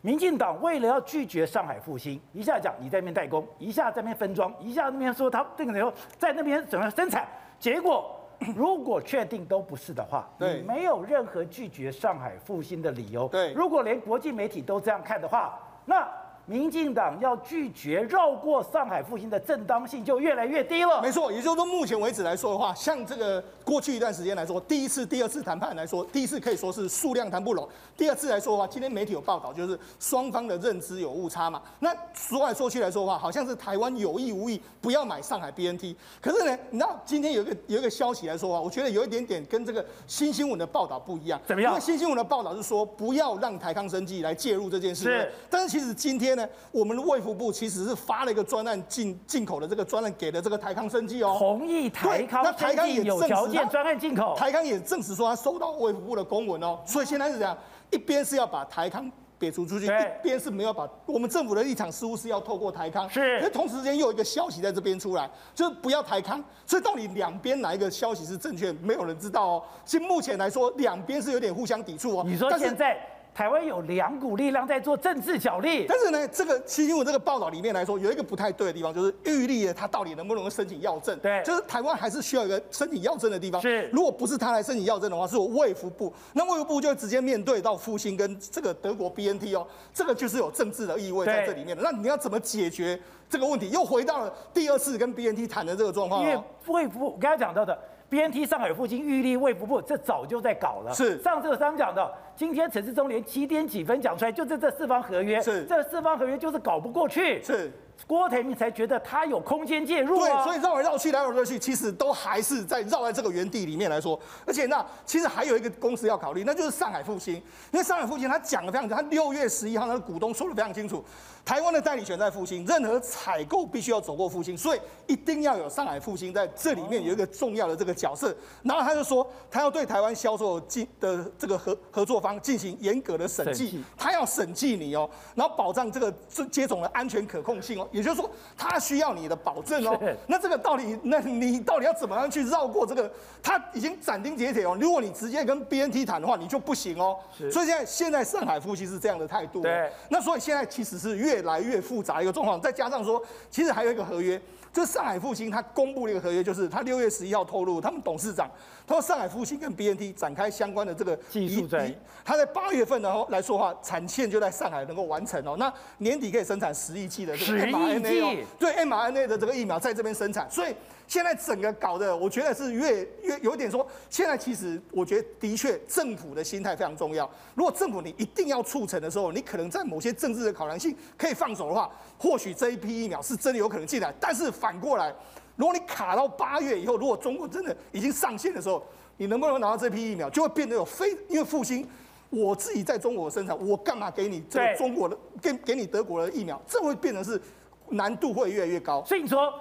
民进党为了要拒绝上海复兴，一下讲你在那边代工，一下在那边分装，一下那边说他这个时候在那边怎么生产，结果 如果确定都不是的话，你没有任何拒绝上海复兴的理由。对，如果连国际媒体都这样看的话，那。民进党要拒绝绕过上海复兴的正当性就越来越低了。
没错，也就是说，目前为止来说的话，像这个过去一段时间来说，第一次、第二次谈判来说，第一次可以说是数量谈不拢，第二次来说的话，今天媒体有报道，就是双方的认知有误差嘛。那说来说去来说的话，好像是台湾有意无意不要买上海 BNT。可是呢，你知道今天有一个有一个消息来说的话，我觉得有一点点跟这个新新闻的报道不一样。
怎么样？
因为新新闻的报道是说不要让台康生技来介入这件事。是。但是其实今天。我们的卫福部其实是发了一个专案进进口的这个专案给了这个台康生技哦，
同意台康，那台康也有条件专案进口，
台康也证实说他收到卫福部的公文哦，所以现在是这样，一边是要把台康撇除出去，一边是没有把我们政府的立场似乎是要透过台康，是，那同时间又有一个消息在这边出来，就是不要台康，所以到底两边哪一个消息是正确，没有人知道哦。其实目前来说，两边是有点互相抵触哦。
你说现在？台湾有两股力量在做政治角力，
但是呢，这个新闻这个报道里面来说，有一个不太对的地方，就是玉立他到底能不能够申请药证？对，就是台湾还是需要一个申请药证的地方。是，如果不是他来申请药证的话，是我卫福部，那卫福部就会直接面对到复兴跟这个德国 BNT 哦，这个就是有政治的意味在这里面的。那你要怎么解决这个问题？又回到了第二次跟 BNT 谈的这个状况。
因为卫福我刚才讲到的。BNT 上海复星玉立卫福部，这早就在搞了。是上次刚讲的，今天陈时中连几点几分讲出来，就是这四方合约。是这四方合约就是搞不过去。是。郭台铭才觉得他有空间介入啊，
对，所以绕来绕去，来来绕去，其实都还是在绕在这个原地里面来说。而且那其实还有一个公司要考虑，那就是上海复星，因为上海复星他讲的非常清楚，他六月十一号他的股东说的非常清楚，台湾的代理权在复兴，任何采购必须要走过复兴，所以一定要有上海复兴在这里面有一个重要的这个角色。然后他就说，他要对台湾销售进的这个合合作方进行严格的审计，他要审计你哦，然后保障这个接种的安全可控性哦。也就是说，他需要你的保证哦。那这个到底，那你到底要怎么样去绕过这个？他已经斩钉截铁哦。如果你直接跟 BNT 谈的话，你就不行哦。所以现在现在上海复兴是这样的态度。对。那所以现在其实是越越来越复杂一个状况，再加上说，其实还有一个合约，就是上海复兴他公布了一个合约，就是他六月十一号透露，他们董事长。他说上海复兴跟 BNT 展开相关的这个
技术在，
他在八月份然后来说话，产线就在上海能够完成哦。那年底可以生产十亿剂的这个 mRNA 哦，对 mRNA 的这个疫苗在这边生产，所以现在整个搞的，我觉得是越越有点说，现在其实我觉得的确政府的心态非常重要。如果政府你一定要促成的时候，你可能在某些政治的考量性可以放手的话，或许这一批疫苗是真的有可能进来，但是反过来。如果你卡到八月以后，如果中国真的已经上线的时候，你能不能拿到这批疫苗，就会变得有非因为复兴，我自己在中国生产，我干嘛给你这个中国的给给你德国的疫苗？这会变成是难度会越来越高。
所以你说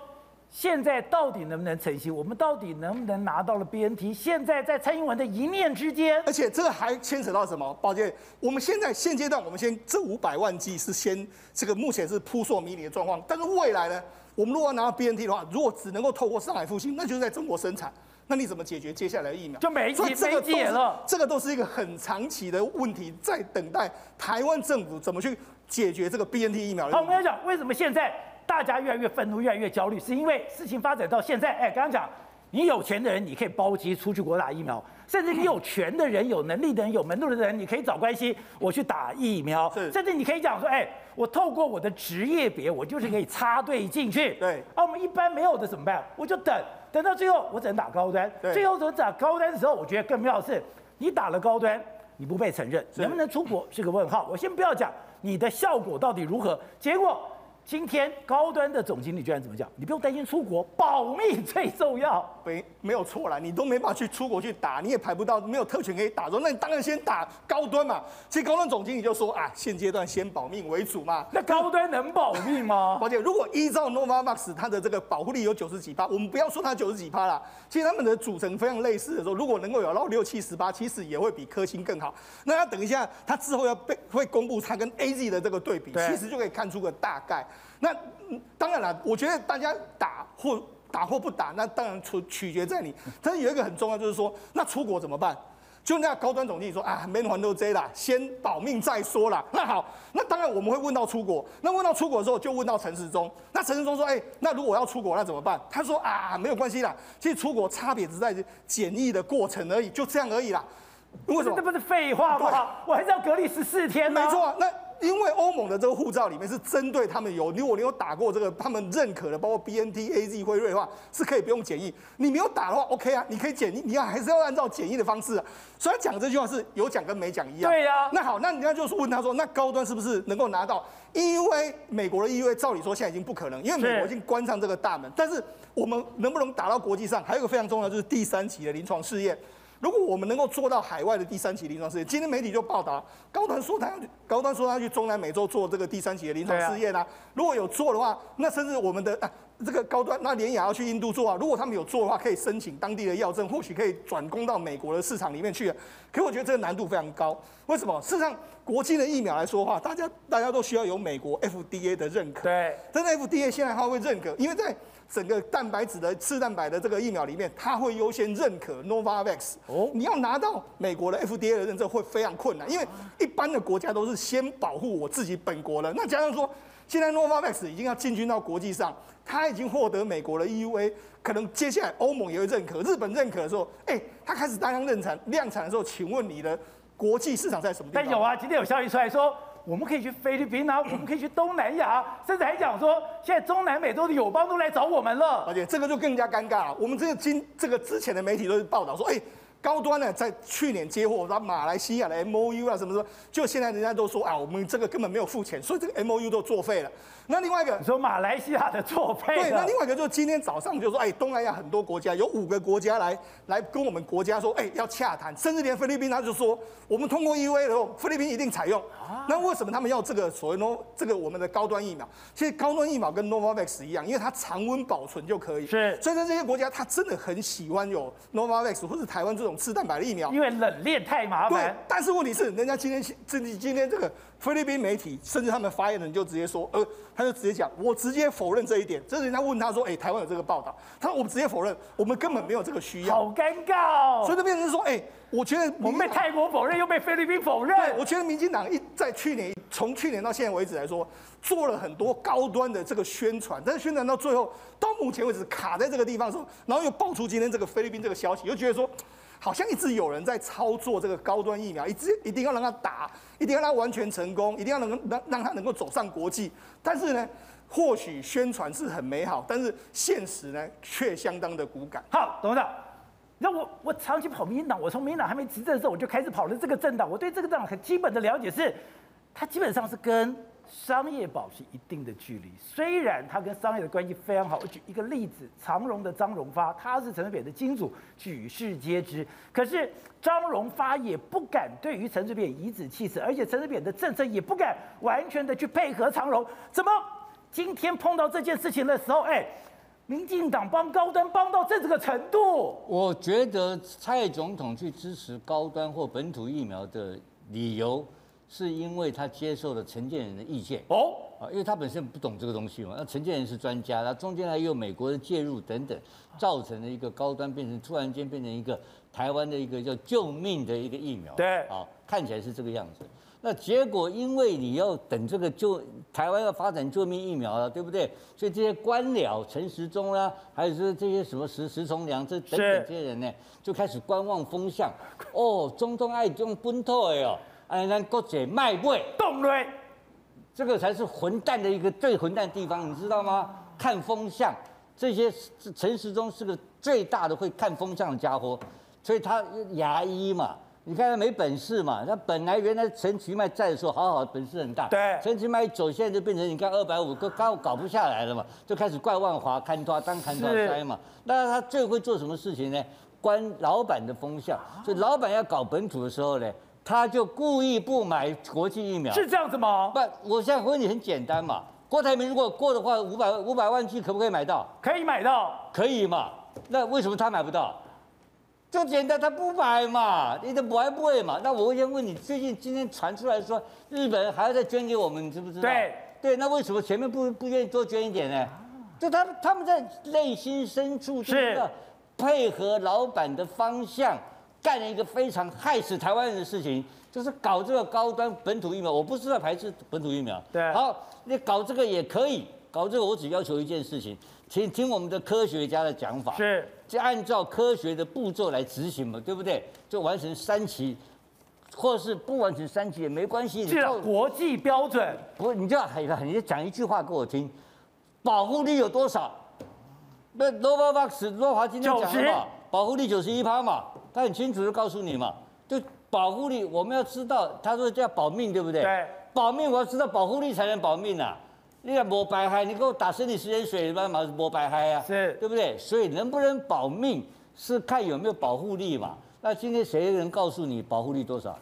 现在到底能不能成型？我们到底能不能拿到了 BNT？现在在蔡英文的一念之间，
而且这个还牵扯到什么？抱歉，我们现在现阶段，我们先这五百万剂是先这个目前是扑朔迷离的状况，但是未来呢？我们如果要拿到 BNT 的话，如果只能够透过上海复兴，那就是在中国生产，那你怎么解决接下来的疫苗？
就没解，没解了。
这个都是一个很长期的问题，在等待台湾政府怎么去解决这个 BNT 疫苗的。
好，我们要讲为什么现在大家越来越愤怒，越来越焦虑，是因为事情发展到现在，哎，刚刚讲你有钱的人，你可以包机出去国打疫苗；甚至你有权的人、有能力的人、有门路的人，你可以找关系，我去打疫苗。
是
甚至你可以讲说，哎，我透过我的职业别，我就是可以插队进去。
对
啊，我们一般没有的怎么办？我就等，等到最后我只能打高端。
对
最后只打高端的时候，我觉得更妙的是，你打了高端，你不被承
认，
能不能出国是个问号。我先不要讲你的效果到底如何，结果。今天高端的总经理居然怎么讲？你不用担心出国，保密最重要。
没没有错啦，你都没办法去出国去打，你也排不到，没有特权可以打，说那你当然先打高端嘛。其实高端总经理就说啊，现阶段先保命为主嘛。
那高端能保命吗？
宝姐，如果依照 Novavax 它的这个保护力有九十几趴，我们不要说它九十几趴啦，其实他们的组成非常类似的时候，如果能够有到六七十八，其实也会比科兴更好。那要等一下，他之后要被会公布它跟 AZ 的这个对比，
对
其实就可以看出个大概。那当然了，我觉得大家打或打或不打，那当然取取决在你。但是有一个很重要，就是说，那出国怎么办？就那高端总经理说啊，没还都这啦，先保命再说啦。那好，那当然我们会问到出国。那问到出国的时候，就问到陈时中。那陈时中说，哎、欸，那如果要出国，那怎么办？他说啊，没有关系啦，其实出国差别只在检疫的过程而已，就这样而已啦。为什么？
这不是废话吗？我还是要隔离十四天呢。
没错，那。因为欧盟的这个护照里面是针对他们有，如果你有打过这个他们认可的，包括 B N T A Z 辉瑞的话，是可以不用检疫。你没有打的话，OK 啊，你可以检疫，你要还是要按照检疫的方式啊。所以讲这句话是有讲跟没讲一样。
对呀、啊。
那好，那人家就是问他说，那高端是不是能够拿到 EUA？美国的 EUA 照理说现在已经不可能，因为美国已经关上这个大门。但是我们能不能打到国际上，还有一个非常重要，就是第三期的临床试验。如果我们能够做到海外的第三期临床试验，今天媒体就报道，高端说他要去，高端说他要去中南美洲做这个第三期的临床试验啊。如果有做的话，那甚至我们的啊这个高端，那联亚要去印度做啊。如果他们有做的话，可以申请当地的药证，或许可以转攻到美国的市场里面去。可我觉得这个难度非常高。为什么？事实上，国际的疫苗来说的话，大家大家都需要有美国 FDA 的认可。
对。
但是 FDA 现在它会认可，因为在整个蛋白质的次蛋白的这个疫苗里面，它会优先认可 Novavax。哦，你要拿到美国的 FDA 的认证会非常困难，因为一般的国家都是先保护我自己本国的。那加上说，现在 Novavax 已经要进军到国际上，它已经获得美国的 EUA，可能接下来欧盟也会认可，日本认可的时候，哎，它开始大量量产量产的时候，请问你的国际市场在什么地方？
但有啊，今天有消息出来说。我们可以去菲律宾啊，我们可以去东南亚，甚至还讲说，现在中南美洲的友邦都来找我们了。
而且这个就更加尴尬了。我们这个今这个之前的媒体都是报道说，哎。高端呢，在去年接货，然后马来西亚的 M O U 啊，什么什么，就现在人家都说啊，我们这个根本没有付钱，所以这个 M O U 都作废了。那另外一个，
你说马来西亚的作废？
对，那另外一个就是今天早上就说，哎，东南亚很多国家有五个国家来来跟我们国家说，哎，要洽谈，甚至连菲律宾他就说，我们通过 E U A 的时候，菲律宾一定采用。那为什么他们要这个所谓 No 这个我们的高端疫苗？其实高端疫苗跟 Novavax 一样，因为它常温保存就可以。
是，
所以在这些国家，他真的很喜欢有 Novavax 或者台湾这种次蛋白的疫苗。
因为冷链太麻烦。
对，但是问题是，人家今天今今天这个菲律宾媒体，甚至他们发言人就直接说，呃，他就直接讲，我直接否认这一点。这是人家问他说，哎，台湾有这个报道，他说我们直接否认，我们根本没有这个需要。
好尴尬哦。
所以就变成说，哎，我觉得
我们被泰国否认，又被菲律宾否认。
对，我觉得民进党一在去年，从去年到现在为止来说，做了很多高端的这个宣传，但是宣传到最后，到目前为止卡在这个地方的时候，然后又爆出今天这个菲律宾这个消息，又觉得说。好像一直有人在操作这个高端疫苗，一直一定要让它打，一定要他完全成功，一定要能让让他能够走上国际。但是呢，或许宣传是很美好，但是现实呢却相当的骨感。
好，董事长，那我我长期跑民进党，我从民进党还没执政的时候我就开始跑了这个政党，我对这个政党很基本的了解是，它基本上是跟。商业保持一定的距离，虽然他跟商业的关系非常好。我举一个例子，长荣的张荣发，他是陈水扁的金主，举世皆知。可是张荣发也不敢对于陈水扁颐指气使，而且陈水扁的政策也不敢完全的去配合长荣。怎么今天碰到这件事情的时候，哎，民进党帮高端帮到这这个程度？
我觉得蔡总统去支持高端或本土疫苗的理由。是因为他接受了陈建人的意见哦，啊，因为他本身不懂这个东西嘛，那陈建人是专家，那中间还有美国的介入等等，造成了一个高端变成突然间变成一个台湾的一个叫救命的一个疫苗，
对，
啊，看起来是这个样子。那结果因为你要等这个救台湾要发展救命疫苗了，对不对？所以这些官僚陈时中啦，还有说这些什么石石崇良这等等这些人呢，就开始观望风向。哦，中东爱用本土的哦，哎，咱国际卖不
动锐，
这个才是混蛋的一个最混蛋的地方，你知道吗？看风向，这些陈时中是个最大的会看风向的家伙，所以他牙医嘛。你看他没本事嘛？他本来原来陈其迈在的时候好好，本事很大。
对，
陈其迈一走，现在就变成你看二百五都搞搞不下来了嘛，就开始怪万华看他当看他塞嘛。那他最会做什么事情呢？关老板的风向，所以老板要搞本土的时候呢，他就故意不买国际疫苗。
是这样子吗？
不，我现在问你很简单嘛。郭台铭如果过的话，五百五百万剂可不可以买到？
可以买到，
可以嘛？那为什么他买不到？就简单，他不买嘛，你都不爱不会嘛？那我先问你，最近今天传出来说，日本还要再捐给我们，你知不知道？
对
对，那为什么前面不不愿意多捐一点呢？就他他们在内心深处是配合老板的方向，干了一个非常害死台湾人的事情，就是搞这个高端本土疫苗。我不是在排斥本土疫苗，
对，
好，你搞这个也可以，搞这个我只要求一件事情，请听我们的科学家的讲法，
是。
就按照科学的步骤来执行嘛，对不对？就完成三期，或是不完成三期也没关系。
是国际标准。
不，你就要很就讲一句话给我听，保护力有多少？那 Novavax 诺华今天讲什么，保护力九十一趴嘛，他很清楚的告诉你嘛，就保护力我们要知道，他说这要保命，对不对？
对。
保命我要知道保护力才能保命啊。你看没白嗨，你给我打生理食盐水，嘛嘛没白嗨啊，
是
对不对？所以能不能保命是看有没有保护力嘛。那今天谁能告诉你保护力多少？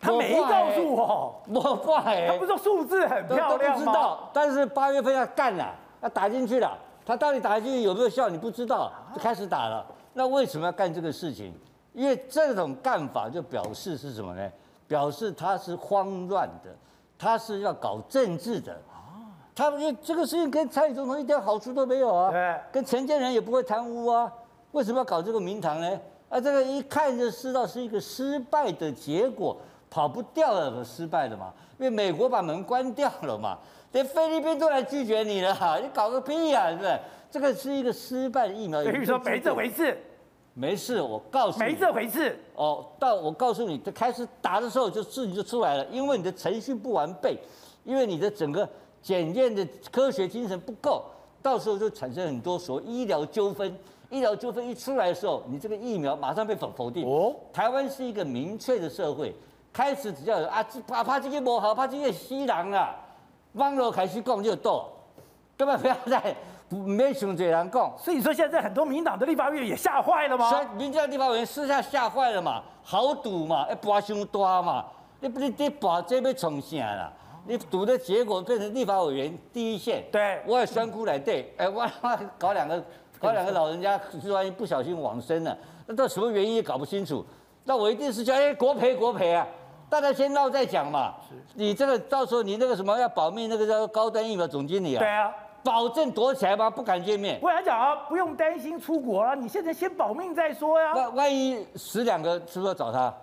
他没告诉我，
没怪，
他不是说数字很漂亮吗？
都不知道，但是八月份要干了，要打进去了。他到底打进去有没有效？你不知道，就开始打了。那为什么要干这个事情？因为这种干法就表示是什么呢？表示他是慌乱的，他是要搞政治的。他们这个事情跟蔡总统一点好处都没有啊，
对，
跟陈建仁也不会贪污啊，为什么要搞这个名堂呢？啊，这个一看就知道是一个失败的结果，跑不掉了，失败的嘛，因为美国把门关掉了嘛，连菲律宾都来拒绝你了，你搞个屁呀，是不是？这个是一个失败的疫苗，
等于说没这回事，
没事，我告诉你，
没这回事
哦，到我告诉你，这开始打的时候就自己就出来了，因为你的程序不完备，因为你的整个。检验的科学精神不够，到时候就产生很多所谓医疗纠纷。医疗纠纷一出来的时候，你这个疫苗马上被否否定。哦，台湾是一个明确的社会，开始只要有啊，怕怕这个不好，怕这个西人啊，网络开始讲就多，根本不要再没想这人讲。
所以说现在很多民党的立法委员也吓坏了吗？
民进党立法委员私下吓坏了嘛，豪赌嘛，一博伤大嘛，你不你你博这要从啥啦？你赌的结果变成立法委员第一线，
对，
我也酸苦来对，哎，我我搞两个搞两个老人家，万一不小心往生了，那到什么原因也搞不清楚，那我一定是叫哎国赔国赔啊，大家先闹再讲嘛。你这个到时候你那个什么要保密那个叫高端疫苗总经理啊，
对啊，
保证躲起来吗？不敢见面。
我想讲啊，不用担心出国啊，你现在先保命再说呀。
万万一死两个，是不是要找他？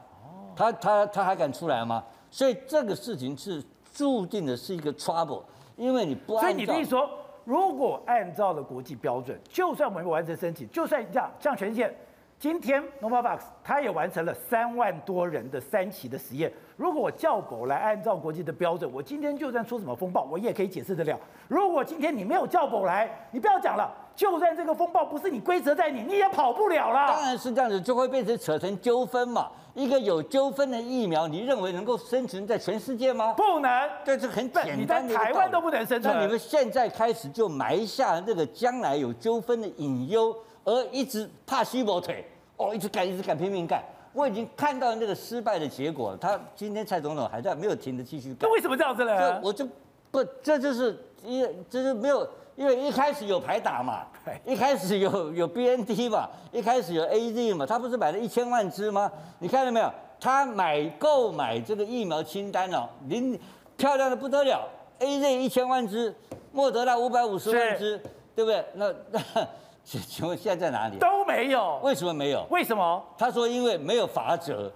他他他还敢出来吗？所以这个事情是。注定的是一个 trouble，因为你不按照。
所以你可以说，如果按照了国际标准，就算我们完成申请，就算这样，像全线，今天 Novavax 它也完成了三万多人的三期的实验。如果我叫狗来按照国际的标准，我今天就算出什么风暴，我也可以解释得了。如果今天你没有叫狗来，你不要讲了。就算这个风暴不是你规则在你，你也跑不了了。
当然是这样子，就会变成扯成纠纷嘛。一个有纠纷的疫苗，你认为能够生存在全世界吗？
不能。
对，这很简单。
你在台湾都不能生存。
那你们现在开始就埋下这个将来有纠纷的隐忧，而一直怕西伯腿，哦，一直干，一直干，拼命干。我已经看到那个失败的结果。他今天蔡总统还在没有停的继续干。
那为什么这样子呢？
我就不，这就是一，这是没有。因为一开始有牌打 嘛，一开始有有 BNT 嘛，一开始有 AZ 嘛，他不是买了一千万支吗？你看到没有？他买购买这个疫苗清单哦，您漂亮的不得了，AZ 一千万支，莫德纳五百五十万支，对不对？那那 请 请问现在在哪里？
都没有。
为什么没有？
为什么？
他说因为没有罚则。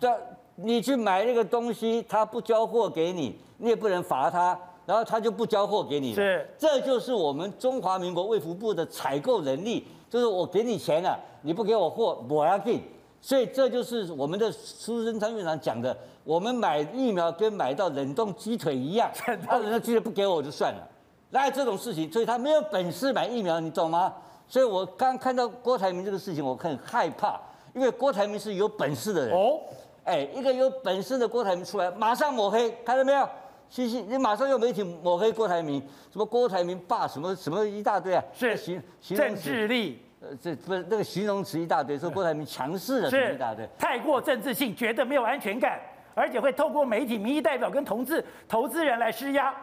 这你去买那个东西，他不交货给你，你也不能罚他，然后他就不交货给你。
是，
这就是我们中华民国卫福部的采购能力，就是我给你钱了，你不给我货，我要给。所以这就是我们的苏贞昌院长讲的，我们买疫苗跟买到冷冻鸡腿一样，他冷冻鸡腿不给我就算了，哪有这种事情？所以他没有本事买疫苗，你懂吗？所以我刚看到郭台铭这个事情，我很害怕，因为郭台铭是有本事的人。哦。哎，一个有本事的郭台铭出来，马上抹黑，看到没有？嘻嘻，你马上用媒体抹黑郭台铭，什么郭台铭霸什么什么一大堆啊？
是形政治力，
呃，这不是那个形容词一大堆，说郭台铭强势的是一大堆，
太过政治性，觉得没有安全感，而且会透过媒体、民意代表跟同志投资人来施压，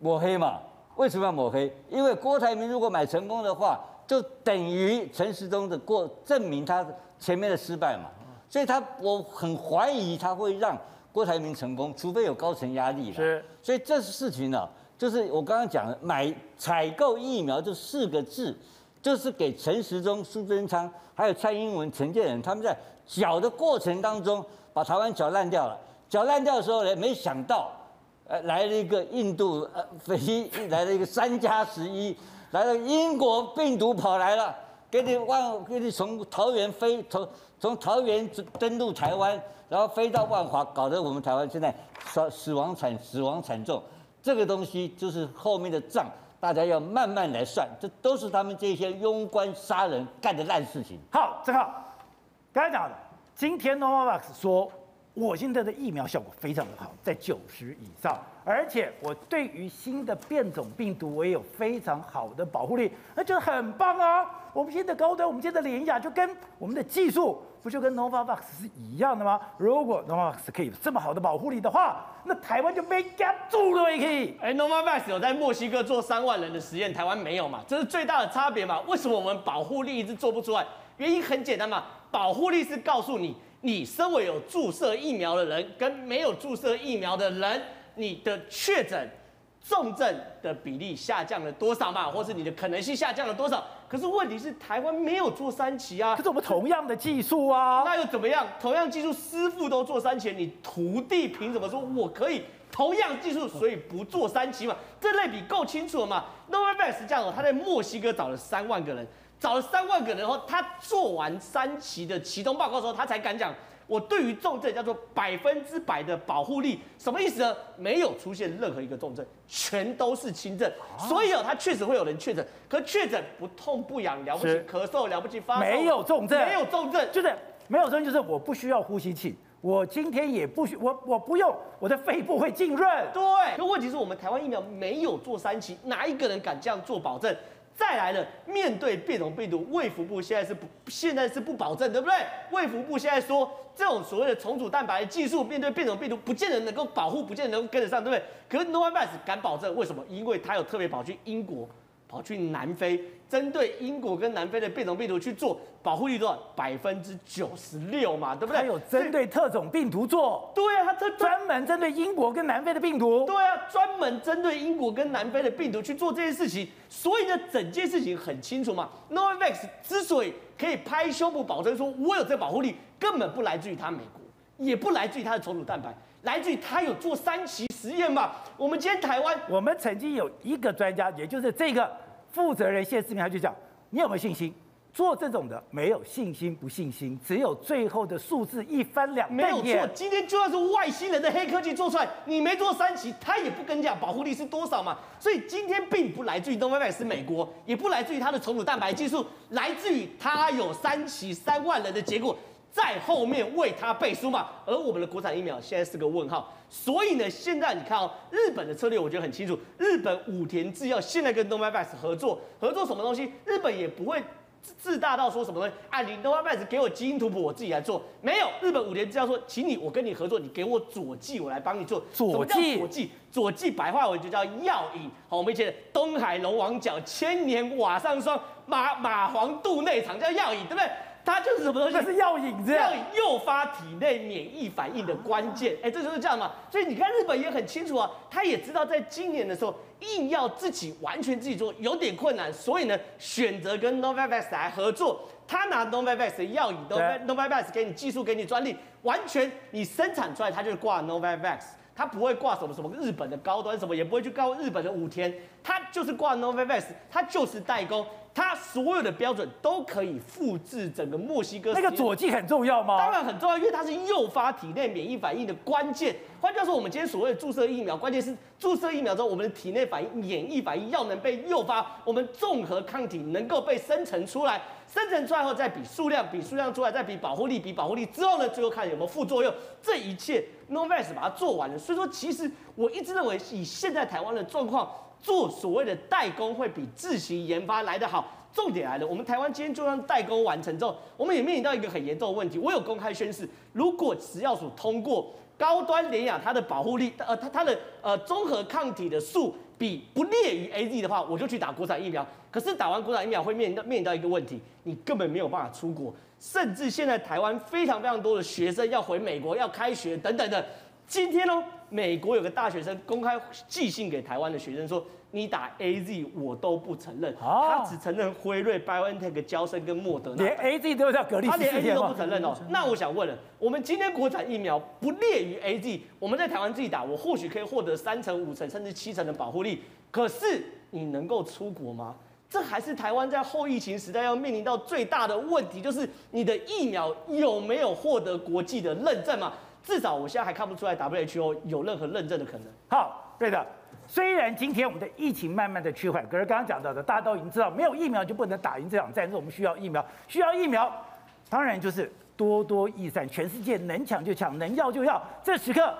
抹黑嘛？为什么要抹黑？因为郭台铭如果买成功的话，就等于陈时中的过证明他前面的失败嘛。所以他我很怀疑他会让郭台铭成功，除非有高层压力了。
是，
所以这事情呢，就是我刚刚讲的买采购疫苗这四个字，就是给陈时中、苏贞昌还有蔡英文、陈建仁他们在搅的过程当中，把台湾搅烂掉了。搅烂掉的时候呢，没想到，呃，来了一个印度呃飞，来了一个三加十一，来了英国病毒跑来了。给你万，给你从桃园飞，从从桃园登陆台湾，然后飞到万华，搞得我们台湾现在死死亡惨死亡惨重。这个东西就是后面的账，大家要慢慢来算。这都是他们这些庸官杀人干的烂事情。
好，正好，刚才讲的，今天 Novavax 说。我现在的疫苗效果非常的好，在九十以上，而且我对于新的变种病毒，我也有非常好的保护力，那就很棒啊！我们现在高端，我们现在的廉价就跟我们的技术，不就跟 Novavax 是一样的吗？如果 Novavax 可以有这么好的保护力的话，那台湾就没夹住了，也可以。
哎，Novavax 有在墨西哥做三万人的实验，台湾没有嘛？这是最大的差别嘛？为什么我们保护力一直做不出来？原因很简单嘛，保护力是告诉你。你身为有注射疫苗的人，跟没有注射疫苗的人，你的确诊、重症的比例下降了多少嘛？或是你的可能性下降了多少？可是问题是台湾没有做三期啊。
可是我们同样的技术啊，
那又怎么样？同样技术，师傅都做三期，你徒弟凭什么说我可以同样技术，所以不做三期嘛？这类比够清楚了嘛？Novavax 这样哦，他在墨西哥找了三万个人。找了三万个人后，他做完三期的期中报告之后，他才敢讲，我对于重症叫做百分之百的保护力，什么意思呢？没有出现任何一个重症，全都是轻症。所以哦，他确实会有人确诊，可确诊不痛不痒，了不起咳嗽，了不起发烧，
没有重症，
没有重症，
就是没有重症，就是我不需要呼吸器，我今天也不需我我不用，我的肺部会浸润。
对，可问题是我们台湾疫苗没有做三期，哪一个人敢这样做保证？再来了，面对变种病毒，卫福部现在是不，现在是不保证，对不对？卫福部现在说，这种所谓的重组蛋白技术，面对变种病毒，不见得能够保护，不见得能够跟得上，对不对？可是 Novavax 敢保证，为什么？因为它有特别跑去英国。跑去南非，针对英国跟南非的变种病毒去做保护率多少？百分之九十六嘛，对不对？
还有针对特种病毒做，
对啊，他特
专门针对英国跟南非的病毒，
对啊，专门针对英国跟南非的病毒去做这件事情。所以呢，整件事情很清楚嘛。Novavax 之所以可以拍胸脯保证说我有这保护力，根本不来自于它美国，也不来自于它的重组蛋白，来自于他有做三期实验嘛。我们今天台湾，
我们曾经有一个专家，也就是这个。负责人谢世明他就讲：“你有没有信心？做这种的没有信心，不信心，只有最后的数字一翻两瞪眼。没有错，
今天就算是外星人的黑科技做出来，你没做三期，他也不跟你讲保护力是多少嘛。所以今天并不来自于 Novavax 美国，也不来自于它的重组蛋白技术，来自于它有三期三万人的结果。”在后面为他背书嘛，而我们的国产疫苗现在是个问号，所以呢，现在你看哦，日本的策略我觉得很清楚，日本武田制药现在跟 Novavax 合作，合作什么东西？日本也不会自大到说什么东西啊，你 Novavax 给我基因图谱，我自己来做，没有，日本武田制药说，请你我跟你合作，你给我佐剂，我来帮你做。
佐剂，
佐剂，佐剂白话文就叫药引。好，我们以前东海龙王角、千年瓦上霜、马马黄肚内藏叫药引，对不对？它就是什么东西？
那是药引子，
药引诱发体内免疫反应的关键。哎，这就是这样嘛。所以你看日本也很清楚啊，他也知道在今年的时候，硬要自己完全自己做有点困难，所以呢，选择跟 Novavax 来合作。他拿 Novavax 的药引，Novavax 给你技术，给你专利，完全你生产出来，他就是挂 Novavax。他不会挂什么什么日本的高端什么，也不会去告日本的武田，他就是挂 Novavax，他就是代工，他所有的标准都可以复制整个墨西哥。
那个佐剂很重要吗？
当然很重要，因为它是诱发体内免疫反应的关键。换句话说，我们今天所谓的注射疫苗，关键是注射疫苗之后，我们的体内反应、免疫反应要能被诱发，我们综合抗体能够被生成出来。生成出来后再比数量，比数量出来再比保护力，比保护力之后呢，最后看有没有副作用。这一切 Novavax 把它做完了。所以说，其实我一直认为，以现在台湾的状况，做所谓的代工会比自行研发来得好。重点来了，我们台湾今天就算代工完成之后，我们也面临到一个很严重的问题。我有公开宣誓，如果食药署通过高端联亚它的保护力，呃，它它的呃综合抗体的数比不列于 AZ 的话，我就去打国产疫苗。可是打完国产疫苗会面临到面临到一个问题，你根本没有办法出国，甚至现在台湾非常非常多的学生要回美国要开学等等的。今天呢，美国有个大学生公开寄信给台湾的学生说，你打 AZ 我都不承认，他只承认辉瑞、BioNTech、娇生跟莫德纳，
连 AZ 都要隔离，
他连 AZ 都不承认哦。那我想问了，我们今天国产疫苗不列于 AZ，我们在台湾自己打，我或许可以获得三成、五成甚至七成的保护力，可是你能够出国吗？这还是台湾在后疫情时代要面临到最大的问题，就是你的疫苗有没有获得国际的认证嘛？至少我现在还看不出来 WHO 有任何认证的可能。
好，对的。虽然今天我们的疫情慢慢的趋缓，可是刚刚讲到的，大家都已经知道，没有疫苗就不能打赢这场战争。我们需要疫苗，需要疫苗，当然就是多多益善，全世界能抢就抢，能要就要。这时刻，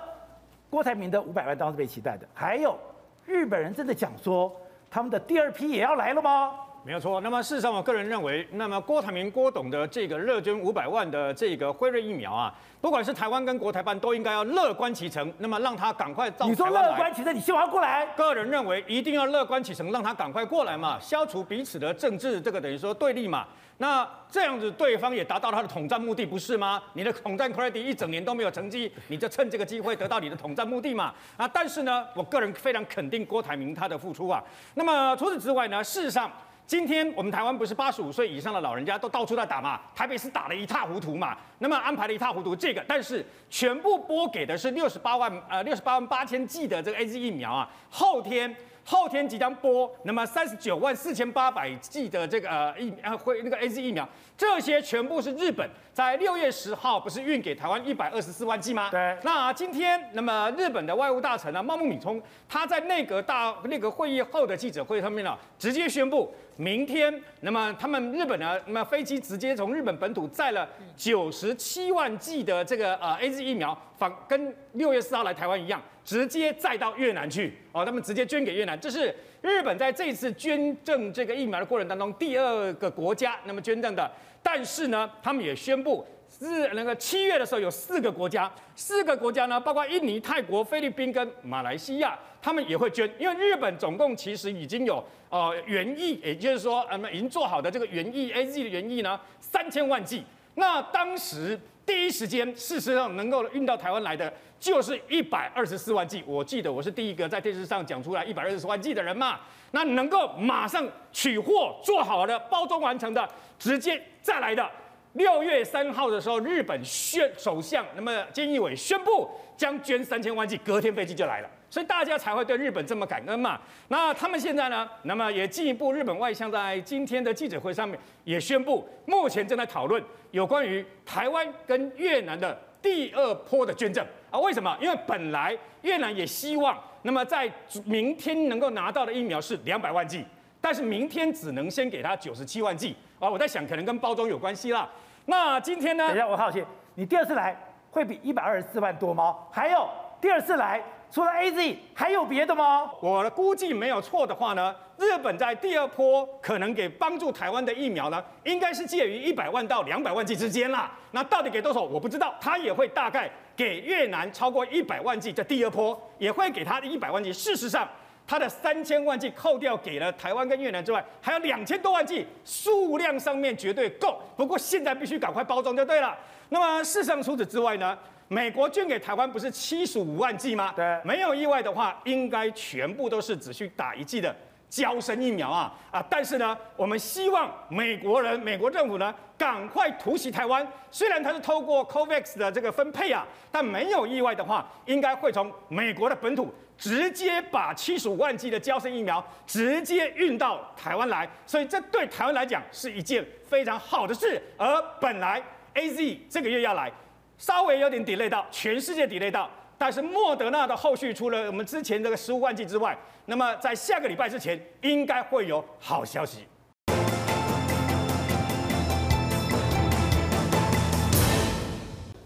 郭台铭的五百万当然是被期待的，还有日本人真的讲说。他们的第二批也要来了吗？
没有错。那么事实上，我个人认为，那么郭台铭、郭董的这个热捐五百万的这个辉瑞疫苗啊，不管是台湾跟国台办，都应该要乐观其成。那么让他赶快到台湾来。
你说乐观其成，你希望他过来？
个人认为，一定要乐观其成，让他赶快过来嘛，消除彼此的政治这个等于说对立嘛。那这样子，对方也达到他的统战目的，不是吗？你的统战 credit 一整年都没有成绩，你就趁这个机会得到你的统战目的嘛？啊，但是呢，我个人非常肯定郭台铭他的付出啊。那么除此之外呢，事实上，今天我们台湾不是八十五岁以上的老人家都到处在打嘛？台北是打的一塌糊涂嘛？那么安排的一塌糊涂这个，但是全部拨给的是六十八万呃六十八万八千剂的这个 AZ 疫苗啊，后天。后天即将播，那么三十九万四千八百剂的这个呃疫呃会那个 AZ 疫苗，这些全部是日本在六月十号不是运给台湾一百二十四万剂吗？
对。
那今天，那么日本的外务大臣呢，茂木敏充，他在内阁大内阁会议后的记者会上面呢，直接宣布，明天，那么他们日本呢，那么飞机直接从日本本土载了九十七万剂的这个呃 AZ 疫苗，仿跟六月四号来台湾一样。直接载到越南去哦，他们直接捐给越南，这是日本在这次捐赠这个疫苗的过程当中第二个国家那么捐赠的。但是呢，他们也宣布是那个七月的时候有四个国家，四个国家呢，包括印尼、泰国、菲律宾跟马来西亚，他们也会捐，因为日本总共其实已经有呃原液，也就是说呃已经做好的这个原液 AZ 的原液呢三千万剂。那当时第一时间事实上能够运到台湾来的。就是一百二十四万剂，我记得我是第一个在电视上讲出来一百二十四万剂的人嘛。那能够马上取货做好了包装完成的，直接再来的。六月三号的时候，日本宣首相那么菅义伟宣布将捐三千万剂，隔天飞机就来了，所以大家才会对日本这么感恩嘛。那他们现在呢，那么也进一步，日本外相在今天的记者会上面也宣布，目前正在讨论有关于台湾跟越南的第二波的捐赠。啊，为什么？因为本来越南也希望，那么在明天能够拿到的疫苗是两百万剂，但是明天只能先给他九十七万剂。啊，我在想，可能跟包装有关系啦。那今天呢？
等一下，我好奇，你第二次来会比一百二十四万多吗？还有第二次来？除了 AZ 还有别的吗？
我的估计没有错的话呢，日本在第二波可能给帮助台湾的疫苗呢，应该是介于一百万到两百万剂之间啦。那到底给多少我不知道，他也会大概给越南超过一百万剂，这第二波也会给他的一百万剂。事实上，他的三千万剂扣掉给了台湾跟越南之外，还有两千多万剂，数量上面绝对够。不过现在必须赶快包装就对了。那么事实上除此之外呢，美国捐给台湾不是七十五万剂吗？
对，
没有意外的话，应该全部都是只需打一剂的。胶生疫苗啊啊！但是呢，我们希望美国人、美国政府呢，赶快突袭台湾。虽然它是透过 COVAX 的这个分配啊，但没有意外的话，应该会从美国的本土直接把七十五万剂的胶生疫苗直接运到台湾来。所以这对台湾来讲是一件非常好的事。而本来 AZ 这个月要来，稍微有点 delay 到，全世界 delay 到。但是莫德纳的后续，除了我们之前这个十五万剂之外，那么在下个礼拜之前，应该会有好消息。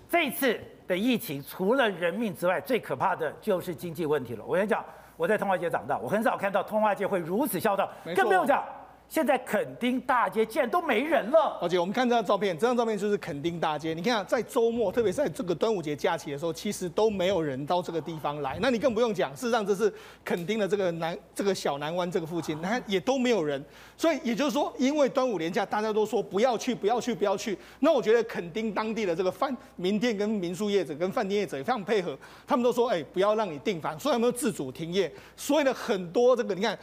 这次的疫情，除了人命之外，最可怕的就是经济问题了。我跟你讲，我在通化街长大，我很少看到通化街会如此嚣张，更不用讲。现在垦丁大街竟然都没人了，
而且我们看这张照片，这张照片就是垦丁大街。你看，在周末，特别是在这个端午节假期的时候，其实都没有人到这个地方来。那你更不用讲，事实上这是垦丁的这个南这个小南湾这个附近，那也都没有人。所以也就是说，因为端午连假，大家都说不要去，不要去，不要去。那我觉得垦丁当地的这个饭民店跟民宿业者跟饭店业者也非常配合，他们都说，哎，不要让你订房，所以他们自主停业。所以呢，很多这个你看。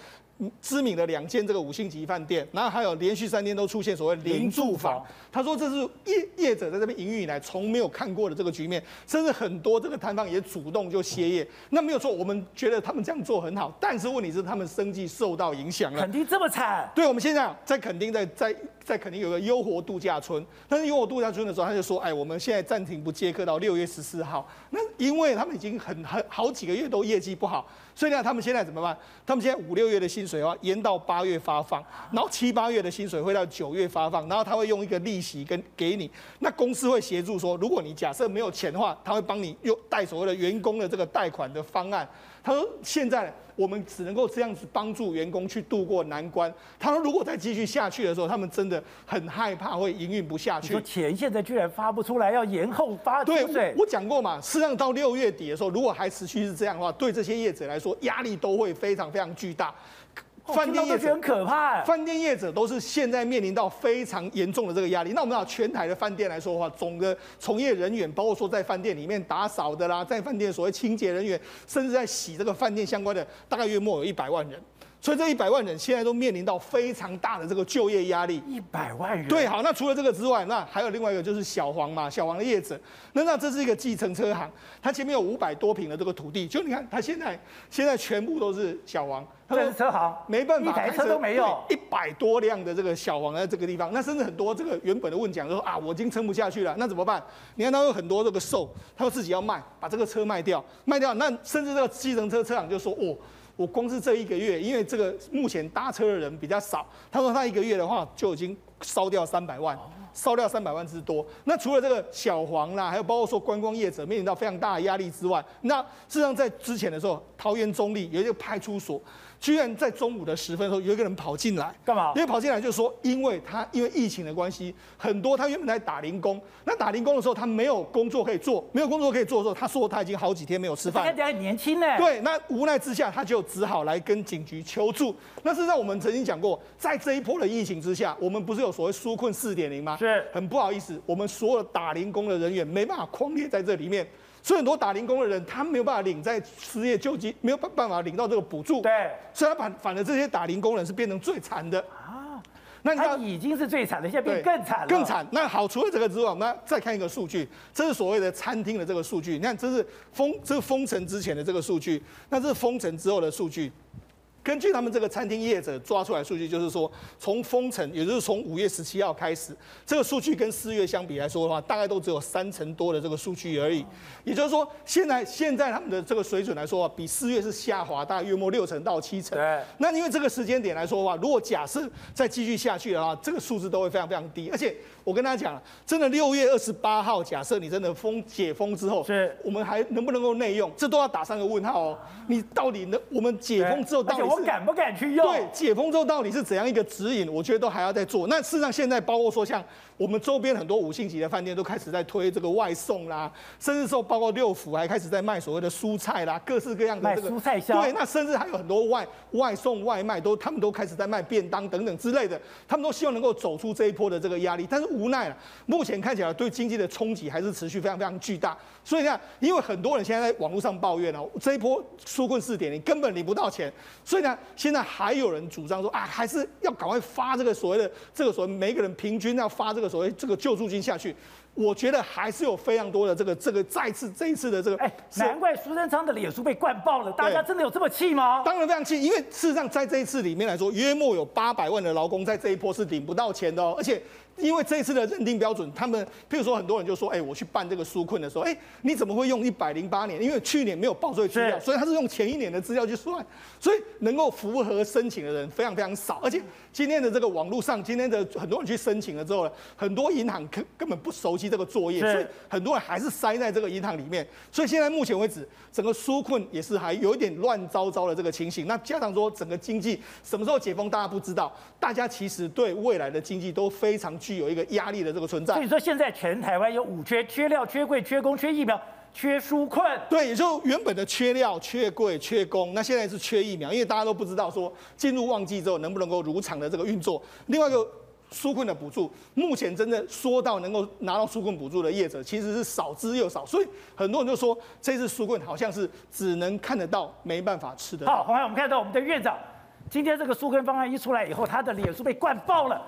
知名的两间这个五星级饭店，然后还有连续三天都出现所谓零住房。他说这是业业者在这边营运以来从没有看过的这个局面，甚至很多这个摊贩也主动就歇业。那没有错，我们觉得他们这样做很好，但是问题是他们生计受到影响了。
肯定这么惨？
对，我们现在在肯定在在在肯定有个优活度假村，但是优活度假村的时候他就说，哎，我们现在暂停不接客到六月十四号。那因为他们已经很很好几个月都业绩不好。所以呢，他们现在怎么办？他们现在五六月的薪水的话，延到八月发放，然后七八月的薪水会到九月发放，然后他会用一个利息跟给你。那公司会协助说，如果你假设没有钱的话，他会帮你用贷所谓的员工的这个贷款的方案。他说现在。我们只能够这样子帮助员工去度过难关。他们，如果再继续下去的时候，他们真的很害怕会营运不下去。
说钱现在居然发不出来，要延后发。对，
我讲过嘛，事实上到六月底的时候，如果还持续是这样的话，对这些业者来说，压力都会非常非常巨大。
饭店业者很可怕，
饭店业者都是现在面临到非常严重的这个压力。那我们知道全台的饭店来说的话，总的从业人员，包括说在饭店里面打扫的啦，在饭店所谓清洁人员，甚至在洗这个饭店相关的，大概月末有一百万人。所以这一百万人现在都面临到非常大的这个就业压力。
一百万人。
对，好，那除了这个之外，那还有另外一个就是小黄嘛，小黄的业者。那那这是一个计程车行，它前面有五百多平的这个土地，就你看它现在现在全部都是小黄。
这是车行，
没办法，
一台车都没有，
一百多辆的这个小黄在这个地方，那甚至很多这个原本的问讲说啊，我已经撑不下去了，那怎么办？你看他有很多这个售，他说自己要卖，把这个车卖掉，卖掉，那甚至这个计程车车行就说哦。我光是这一个月，因为这个目前搭车的人比较少，他说他一个月的话就已经烧掉三百万，烧掉三百万之多。那除了这个小黄啦，还有包括说观光业者面临到非常大的压力之外，那事实上在之前的时候，桃园中立有一个派出所。居然在中午的时分的时候，有一个人跑进来，
干嘛？
因为跑进来就是说，因为他因为疫情的关系，很多他原本在打零工，那打零工的时候他没有工作可以做，没有工作可以做的时候，他说他已经好几天没有吃饭。
他还年轻呢。
对，那无奈之下，他就只好来跟警局求助。那事实上我们曾经讲过，在这一波的疫情之下，我们不是有所谓纾困四点零吗？
是。
很不好意思，我们所有打零工的人员没办法框列在这里面。所以很多打零工的人，他没有办法领在失业救济，没有办办法领到这个补助。
对，
所以他反反而这些打零工人是变成最惨的啊。
那他已经是最惨的，现在变更惨了。
更惨。那好，除了这个之外，我们再看一个数据，这是所谓的餐厅的这个数据。你看，这是封这是封城之前的这个数据，那这是封城之后的数据。根据他们这个餐厅业者抓出来的数据，就是说从封城，也就是从五月十七号开始，这个数据跟四月相比来说的话，大概都只有三成多的这个数据而已。也就是说，现在现在他们的这个水准来说，比四月是下滑大概约莫六成到七成。
对。
那因为这个时间点来说的话，如果假设再继续下去的话，这个数字都会非常非常低。而且我跟大家讲，真的六月二十八号，假设你真的封解封之后，
是，
我们还能不能够内用，这都要打上个问号哦。你到底能我们解封之后到底？是
敢不敢去用？
对，解封之后到底是怎样一个指引？我觉得都还要再做。那事实上，现在包括说像我们周边很多五星级的饭店都开始在推这个外送啦，甚至说包括六福还开始在卖所谓的蔬菜啦，各式各样的这个
卖蔬菜箱。
对，那甚至还有很多外外送外卖都他们都开始在卖便当等等之类的，他们都希望能够走出这一波的这个压力。但是无奈了，目前看起来对经济的冲击还是持续非常非常巨大。所以呢，因为很多人现在在网络上抱怨哦，这一波纾困四点零根本领不到钱，所以呢，现在还有人主张说啊，还是要赶快发这个所谓的这个所谓每个人平均要发这个所谓这个救助金下去。我觉得还是有非常多的这个这个再次这一次的这个，哎，
难怪苏贞昌的脸书被灌爆了，大家真的有这么气吗？
当然非常气，因为事实上在这一次里面来说，约莫有八百万的劳工在这一波是领不到钱的哦，而且。因为这一次的认定标准，他们譬如说很多人就说，哎，我去办这个纾困的时候，哎，你怎么会用一百零八年？因为去年没有报税资料，所以他是用前一年的资料去算，所以能够符合申请的人非常非常少。而且今天的这个网络上，今天的很多人去申请了之后呢，很多银行根根本不熟悉这个作业，所以很多人还是塞在这个银行里面。所以现在目前为止，整个纾困也是还有一点乱糟糟的这个情形。那加上说整个经济什么时候解封，大家不知道。大家其实对未来的经济都非常具有一个压力的这个存在，
所以说现在全台湾有五缺：缺料、缺柜、缺工、缺疫苗、缺纾困。
对，也就原本的缺料、缺柜、缺工，那现在是缺疫苗，因为大家都不知道说进入旺季之后能不能够如常的这个运作。另外一个纾困的补助，目前真的说到能够拿到纾困补助的业者，其实是少之又少，所以很多人就说这次纾困好像是只能看得到，没办法吃得到。
好，黄海，我们看到我们的院长，今天这个纾困方案一出来以后，他的脸书被灌爆了。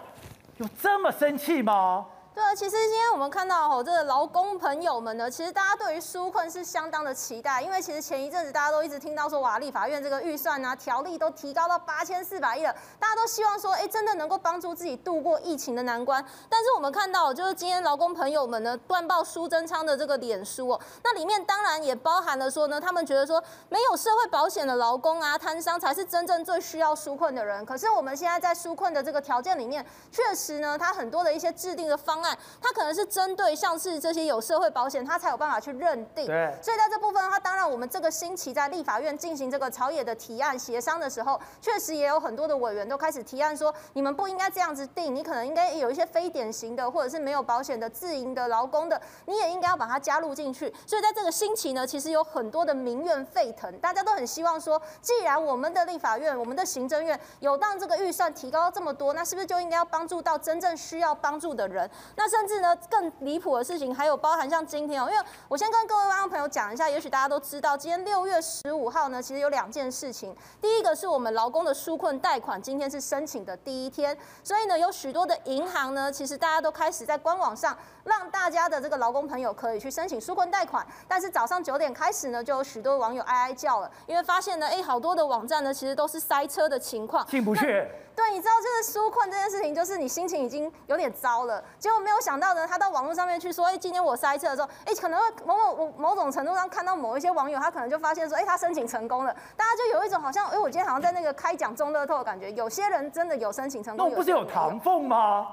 有这么生气吗？
对啊，其实今天我们看到哦，这个劳工朋友们呢，其实大家对于纾困是相当的期待，因为其实前一阵子大家都一直听到说，哇，立法院这个预算啊条例都提高到八千四百亿了，大家都希望说，哎，真的能够帮助自己度过疫情的难关。但是我们看到，就是今天劳工朋友们呢，断报苏贞昌的这个脸书哦，那里面当然也包含了说呢，他们觉得说，没有社会保险的劳工啊，摊商才是真正最需要纾困的人。可是我们现在在纾困的这个条件里面，确实呢，它很多的一些制定的方案，它可能是。针对像是这些有社会保险，它才有办法去认定。对，所以在这部分的话，当然我们这个星期在立法院进行这个朝野的提案协商的时候，确实也有很多的委员都开始提案说，你们不应该这样子定，你可能应该有一些非典型的或者是没有保险的自营的劳工的，你也应该要把它加入进去。所以在这个星期呢，其实有很多的民怨沸腾，大家都很希望说，既然我们的立法院、我们的行政院有让这个预算提高这么多，那是不是就应该要帮助到真正需要帮助的人？那甚至呢？更离谱的事情还有包含像今天哦，因为我先跟各位观众朋友讲一下，也许大家都知道，今天六月十五号呢，其实有两件事情。第一个是我们劳工的纾困贷款，今天是申请的第一天，所以呢，有许多的银行呢，其实大家都开始在官网上让大家的这个劳工朋友可以去申请纾困贷款。但是早上九点开始呢，就有许多网友哀哀叫了，因为发现呢，哎，好多的网站呢，其实都是塞车的情况，
进不去。
对，你知道，就是纾困这件事情，就是你心情已经有点糟了，结果没有想到呢，他到网络上面去说，哎，今天我塞车的时候，哎，可能会某某某种程度上看到某一些网友，他可能就发现说，哎，他申请成功了，大家就有一种好像，哎，我今天好像在那个开奖中乐透的感觉，有些人真的有申请成功，
那不是有唐凤吗？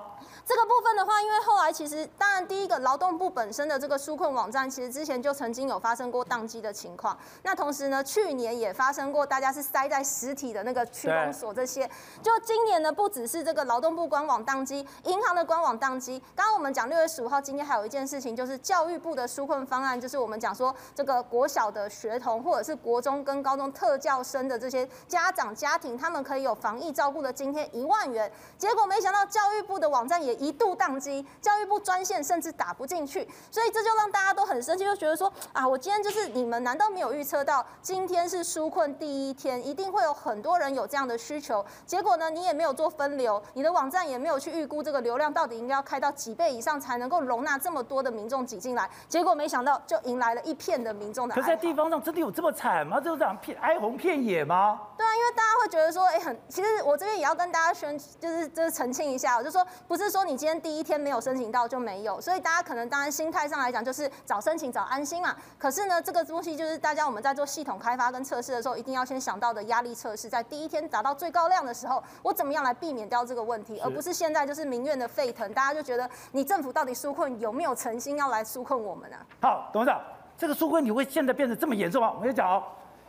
这个部分的话，因为后来其实，当然第一个劳动部本身的这个纾困网站，其实之前就曾经有发生过宕机的情况。那同时呢，去年也发生过，大家是塞在实体的那个区公所这些。就今年呢，不只是这个劳动部官网宕机，银行的官网宕机。刚刚我们讲六月十五号，今天还有一件事情，就是教育部的纾困方案，就是我们讲说这个国小的学童或者是国中跟高中特教生的这些家长家庭，他们可以有防疫照顾的津贴一万元。结果没想到教育部的网站也一度宕机，教育部专线甚至打不进去，所以这就让大家都很生气，就觉得说啊，我今天就是你们难道没有预测到今天是纾困第一天，一定会有很多人有这样的需求？结果呢，你也没有做分流，你的网站也没有去预估这个流量到底应该要开到几倍以上才能够容纳这么多的民众挤进来，结果没想到就迎来了一片的民众的。
可是在地方上真的有这么惨吗？就是这样片哀鸿遍野吗？
对啊，因为大家会觉得说，哎，很其实我这边也要跟大家宣，就是就是澄清一下，我就说不是说你今天第一天没有申请到就没有，所以大家可能当然心态上来讲就是早申请早安心嘛。可是呢，这个东西就是大家我们在做系统开发跟测试的时候，一定要先想到的压力测试，在第一天达到最高量的时候，我怎么样来避免掉这个问题，而不是现在就是民怨的沸腾，大家就觉得你政府到底纾困有没有诚心要来纾困我们呢？
好，董事长，这个纾困你会现在变得这么严重吗？我跟你讲哦，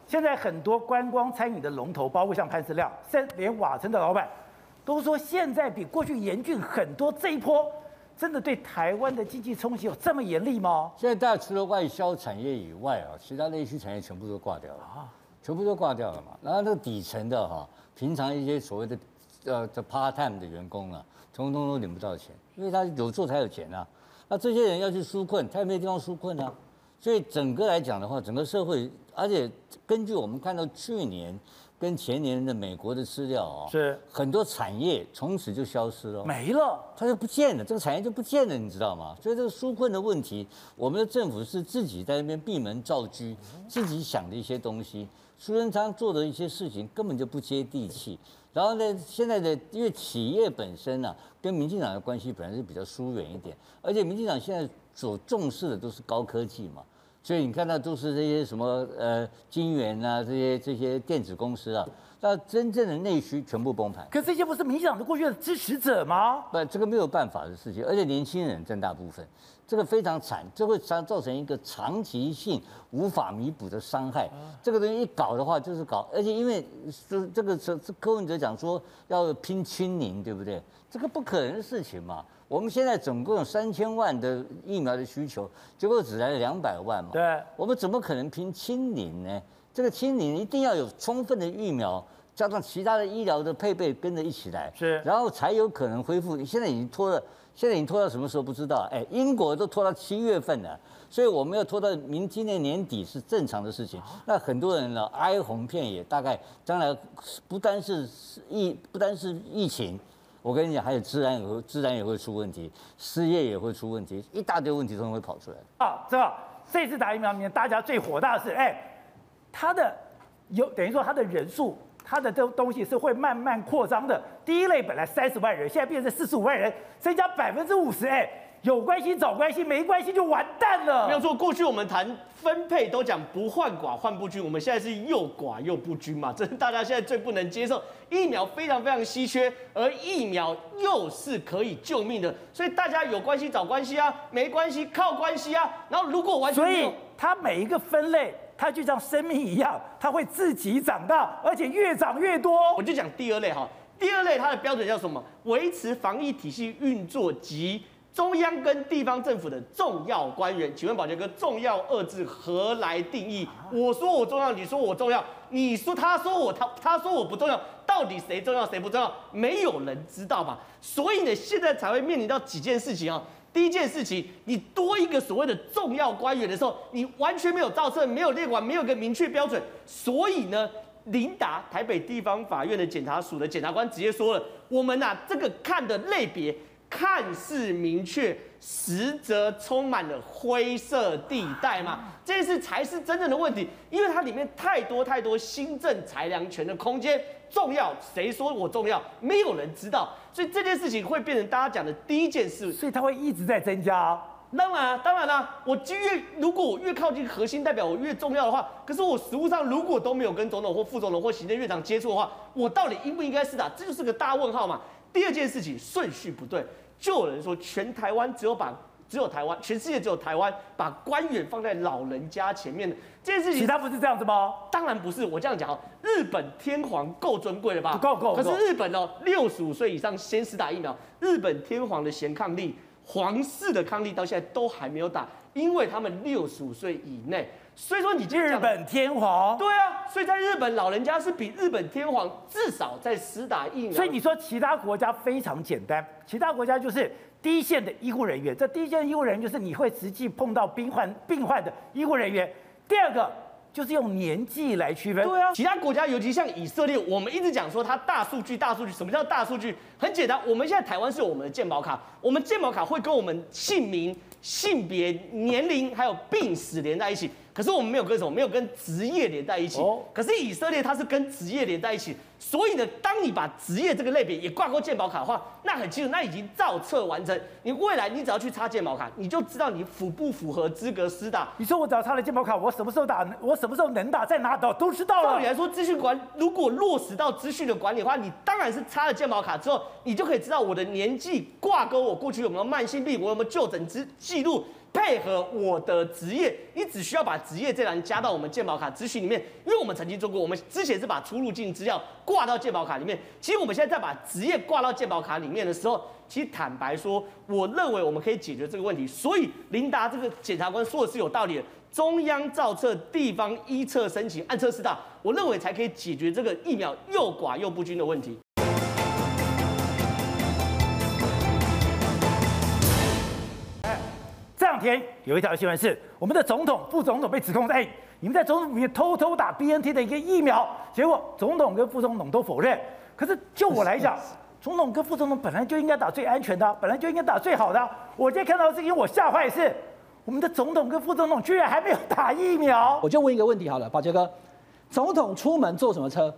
现在很多观光餐饮的龙头，包括像潘石亮，连瓦城的老板，都说现在比过去严峻很多。这一波真的对台湾的经济冲击有这么严厉吗？
现在大家除了外销产业以外啊，其他内需产业全部都挂掉了啊，全部都挂掉了嘛。然后那个底层的哈，平常一些所谓的呃这 part time 的员工啊，通通都领不到钱，因为他有做才有钱啊。那这些人要去纾困，他也没地方纾困啊。所以整个来讲的话，整个社会，而且根据我们看到去年跟前年的美国的资料啊，
是很
多产业从此就消失了，
没了，
它就不见了，这个产业就不见了，你知道吗？所以这个纾困的问题，我们的政府是自己在那边闭门造车，自己想的一些东西，苏贞昌做的一些事情根本就不接地气。然后呢，现在的因为企业本身啊，跟民进党的关系本来是比较疏远一点，而且民进党现在所重视的都是高科技嘛。所以你看到都是这些什么呃晶圆啊，这些这些电子公司啊，那真正的内需全部崩盘。
可这些不是民进党的过去的支持者吗？
不，这个没有办法的事情，而且年轻人占大部分，这个非常惨，这会造造成一个长期性无法弥补的伤害。这个东西一搞的话，就是搞，而且因为这这个是柯文哲讲说要拼清零，对不对？这个不可能的事情嘛。我们现在总共有三千万的疫苗的需求，结果只来了两百万嘛。
对，
我们怎么可能拼清零呢？这个清零一定要有充分的疫苗，加上其他的医疗的配备跟着一起来，
是，
然后才有可能恢复。现在已经拖了，现在已经拖到什么时候不知道？哎，英国都拖到七月份了，所以我们要拖到明今年年底是正常的事情。那很多人呢哀鸿遍野，大概将来不单是疫，不单是疫情。我跟你讲，还有自然也会，治安也会出问题，失业也会出问题，一大堆问题都会跑出来。
啊，知道这次打疫苗里面，大家最火大的是，哎，它的有等于说它的人数，它的这东西是会慢慢扩张的。第一类本来三十万人，现在变成四十五万人，增加百分之五十，哎。有关系找关系，没关系就完蛋了。
没有错，过去我们谈分配都讲不患寡患不均，我们现在是又寡又不均嘛，这是大家现在最不能接受。疫苗非常非常稀缺，而疫苗又是可以救命的，所以大家有关系找关系啊，没关系靠关系啊。然后如果完全没有，
所以它每一个分类，它就像生命一样，它会自己长大，而且越长越多。
我就讲第二类哈，第二类它的标准叫什么？维持防疫体系运作及。中央跟地方政府的重要官员，请问宝杰哥，重要二字何来定义？我说我重要，你说我重要，你说他说我他他说我不重要，到底谁重要谁不重要？没有人知道吧？所以呢，现在才会面临到几件事情啊。第一件事情，你多一个所谓的重要官员的时候，你完全没有造册，没有列管，没有个明确标准，所以呢，林达台北地方法院的检察署的检察官直接说了，我们呐、啊、这个看的类别。看似明确，实则充满了灰色地带嘛？这件事才是真正的问题，因为它里面太多太多新政裁量权的空间。重要，谁说我重要？没有人知道，所以这件事情会变成大家讲的第一件事。
所以它会一直在增加。
当然，当然啦，我越如果我越靠近核心，代表我越重要的话，可是我实务上如果都没有跟总统或副总统或行政院长接触的话，我到底应不应该是打？这就是个大问号嘛。第二件事情顺序不对。就有人说，全台湾只有把只有台湾，全世界只有台湾把官员放在老人家前面的这件事情，
其他不是这样子吗？
当然不是。我这样讲，日本天皇够尊贵了吧？
够够。
可是日本哦，六十五岁以上先施打疫苗，日本天皇的贤抗力，皇室的抗力到现在都还没有打，因为他们六十五岁以内。所以说，你日
本天皇
对啊，所以在日本老人家是比日本天皇至少在施打疫苗。
所以你说其他国家非常简单，其他国家就是第一线的医护人员，这第一线的医护人员就是你会实际碰到病患病患的医护人员。第二个就是用年纪来区分。
对啊，其他国家尤其像以色列，我们一直讲说它大数据，大数据。什么叫大数据？很简单，我们现在台湾是有我们的健保卡，我们健保卡会跟我们姓名、性别、年龄还有病史连在一起。可是我们没有跟什么，没有跟职业连在一起。可是以色列它是跟职业连在一起，所以呢，当你把职业这个类别也挂钩健保卡的话，那很清楚，那已经造册完成。你未来你只要去插健保卡，你就知道你符不符合资格施打。
你说我只要插了健保卡，我什么时候打，我什么时候能打，在哪打都知道了。
照理来说，资讯管如果落实到资讯的管理的话，你当然是插了健保卡之后，你就可以知道我的年纪挂钩，我过去有没有慢性病，我有没有就诊之记录。配合我的职业，你只需要把职业这栏加到我们健保卡资讯里面，因为我们曾经做过，我们之前是把出入境资料挂到健保卡里面。其实我们现在在把职业挂到健保卡里面的时候，其实坦白说，我认为我们可以解决这个问题。所以琳达这个检察官说的是有道理的，中央造册，地方依册申请，按册施打，我认为才可以解决这个疫苗又寡又不均的
问题。天有一条新闻是，我们的总统、副总统被指控在你们在总统里面偷偷打 BNT 的一个疫苗，结果总统跟副总统都否认。可是就我来讲，总统跟副总统本来就应该打最安全的，本来就应该打最好的。我今天看到这个，我吓坏是，我们的总统跟副总统居然还没有打疫苗。
我就问一个问题好了，宝杰哥，总统出门坐什么车？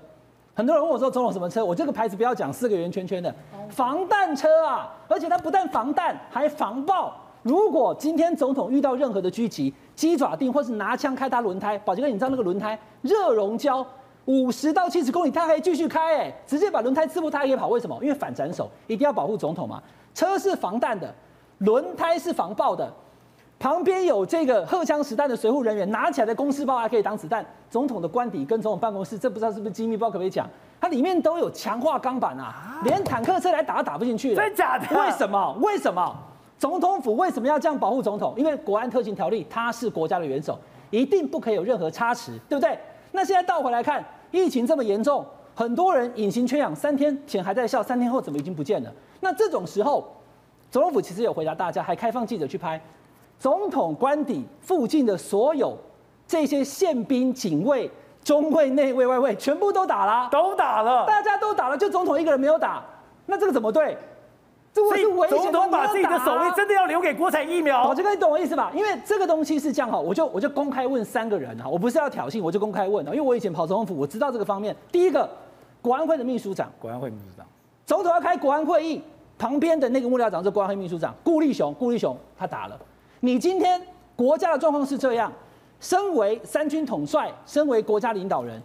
很多人问我说总统什么车？我这个牌子不要讲四个圆圈圈的，防弹车啊！而且它不但防弹，还防爆。如果今天总统遇到任何的狙击，鸡爪定或是拿枪开他轮胎，宝杰哥，你知道那个轮胎热熔胶五十到七十公里，他还继续开，哎，直接把轮胎刺破，他还可以跑。为什么？因为反斩首一定要保护总统嘛。车是防弹的，轮胎是防爆的，旁边有这个荷枪实弹的随护人员，拿起来的公事包还可以挡子弹。总统的官邸跟总统办公室，这不知道是不是机密，不知道可不可以讲？它里面都有强化钢板啊，连坦克车来打都打不进去。
真假的？
为什么？为什么？总统府为什么要这样保护总统？因为国安特勤条例，他是国家的元首，一定不可以有任何差池，对不对？那现在倒回来看，疫情这么严重，很多人隐形缺氧，三天前还在笑，三天后怎么已经不见了？那这种时候，总统府其实有回答大家，还开放记者去拍总统官邸附近的所有这些宪兵、警卫、中卫、内卫、外卫，全部都打了，
都打了，
大家都打了，就总统一个人没有打，那这个怎么对？
所以总统把自己的首位真的要留给国产疫苗。
宝杰哥，你懂我意思吧？因为这个东西是这样哈，我就我就公开问三个人哈，我不是要挑衅，我就公开问啊，因为我以前跑总统府，我知道这个方面。第一个，国安会的秘书长，
国安会秘书长，
总统要开国安会议，旁边的那个幕僚长是国安会秘书长顾立雄，顾立雄他打了。你今天国家的状况是这样，身为三军统帅，身为国家领导人，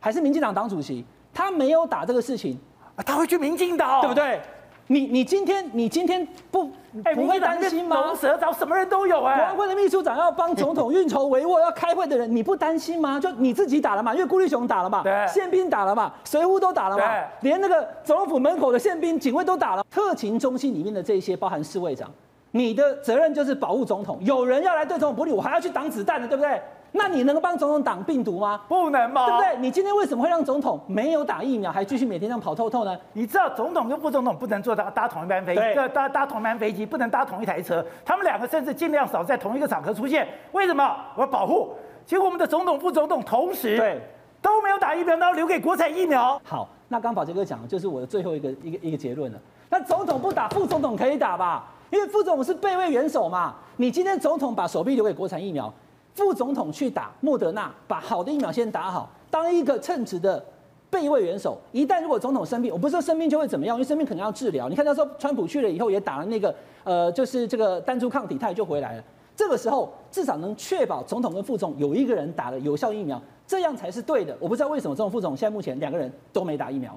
还是民进党党主席，他没有打这个事情，
啊，他会去民进党，
对不对？你你今天你今天不不会担心吗？
龙蛇找什么人都有哎。
国安会的秘书长要帮总统运筹帷幄，要开会的人，你不担心吗？就你自己打了嘛，因为顾立雄打了嘛，宪兵打了嘛，随扈都打了嘛，连那个总统府门口的宪兵、警卫都打了。特勤中心里面的这些，包含侍卫长，你的责任就是保护总统。有人要来对总统不利，我还要去挡子弹的，对不对？那你能够帮总统挡病毒吗？
不能吗？
对不对？你今天为什么会让总统没有打疫苗，还继续每天这样跑透透呢？
你知道总统跟副总统不能坐搭搭同一班飞机，搭搭同一班飞机，不能搭同一台车。他们两个甚至尽量少在同一个场合出现。为什么？我要保护。结果我们的总统、副总统同时对都没有打疫苗，然后留给国产疫苗。
好，那刚宝杰哥讲的就是我的最后一个一个一个结论了。那总统不打，副总统可以打吧？因为副总统是备位元首嘛。你今天总统把手臂留给国产疫苗。副总统去打莫德纳，把好的疫苗先打好，当一个称职的备位元首。一旦如果总统生病，我不是说生病就会怎么样，因为生病可能要治疗。你看到时候川普去了以后，也打了那个呃，就是这个单株抗体，他也就回来了。这个时候至少能确保总统跟副总有一个人打了有效疫苗，这样才是对的。我不知道为什么总统副总现在目前两个人都没打疫苗。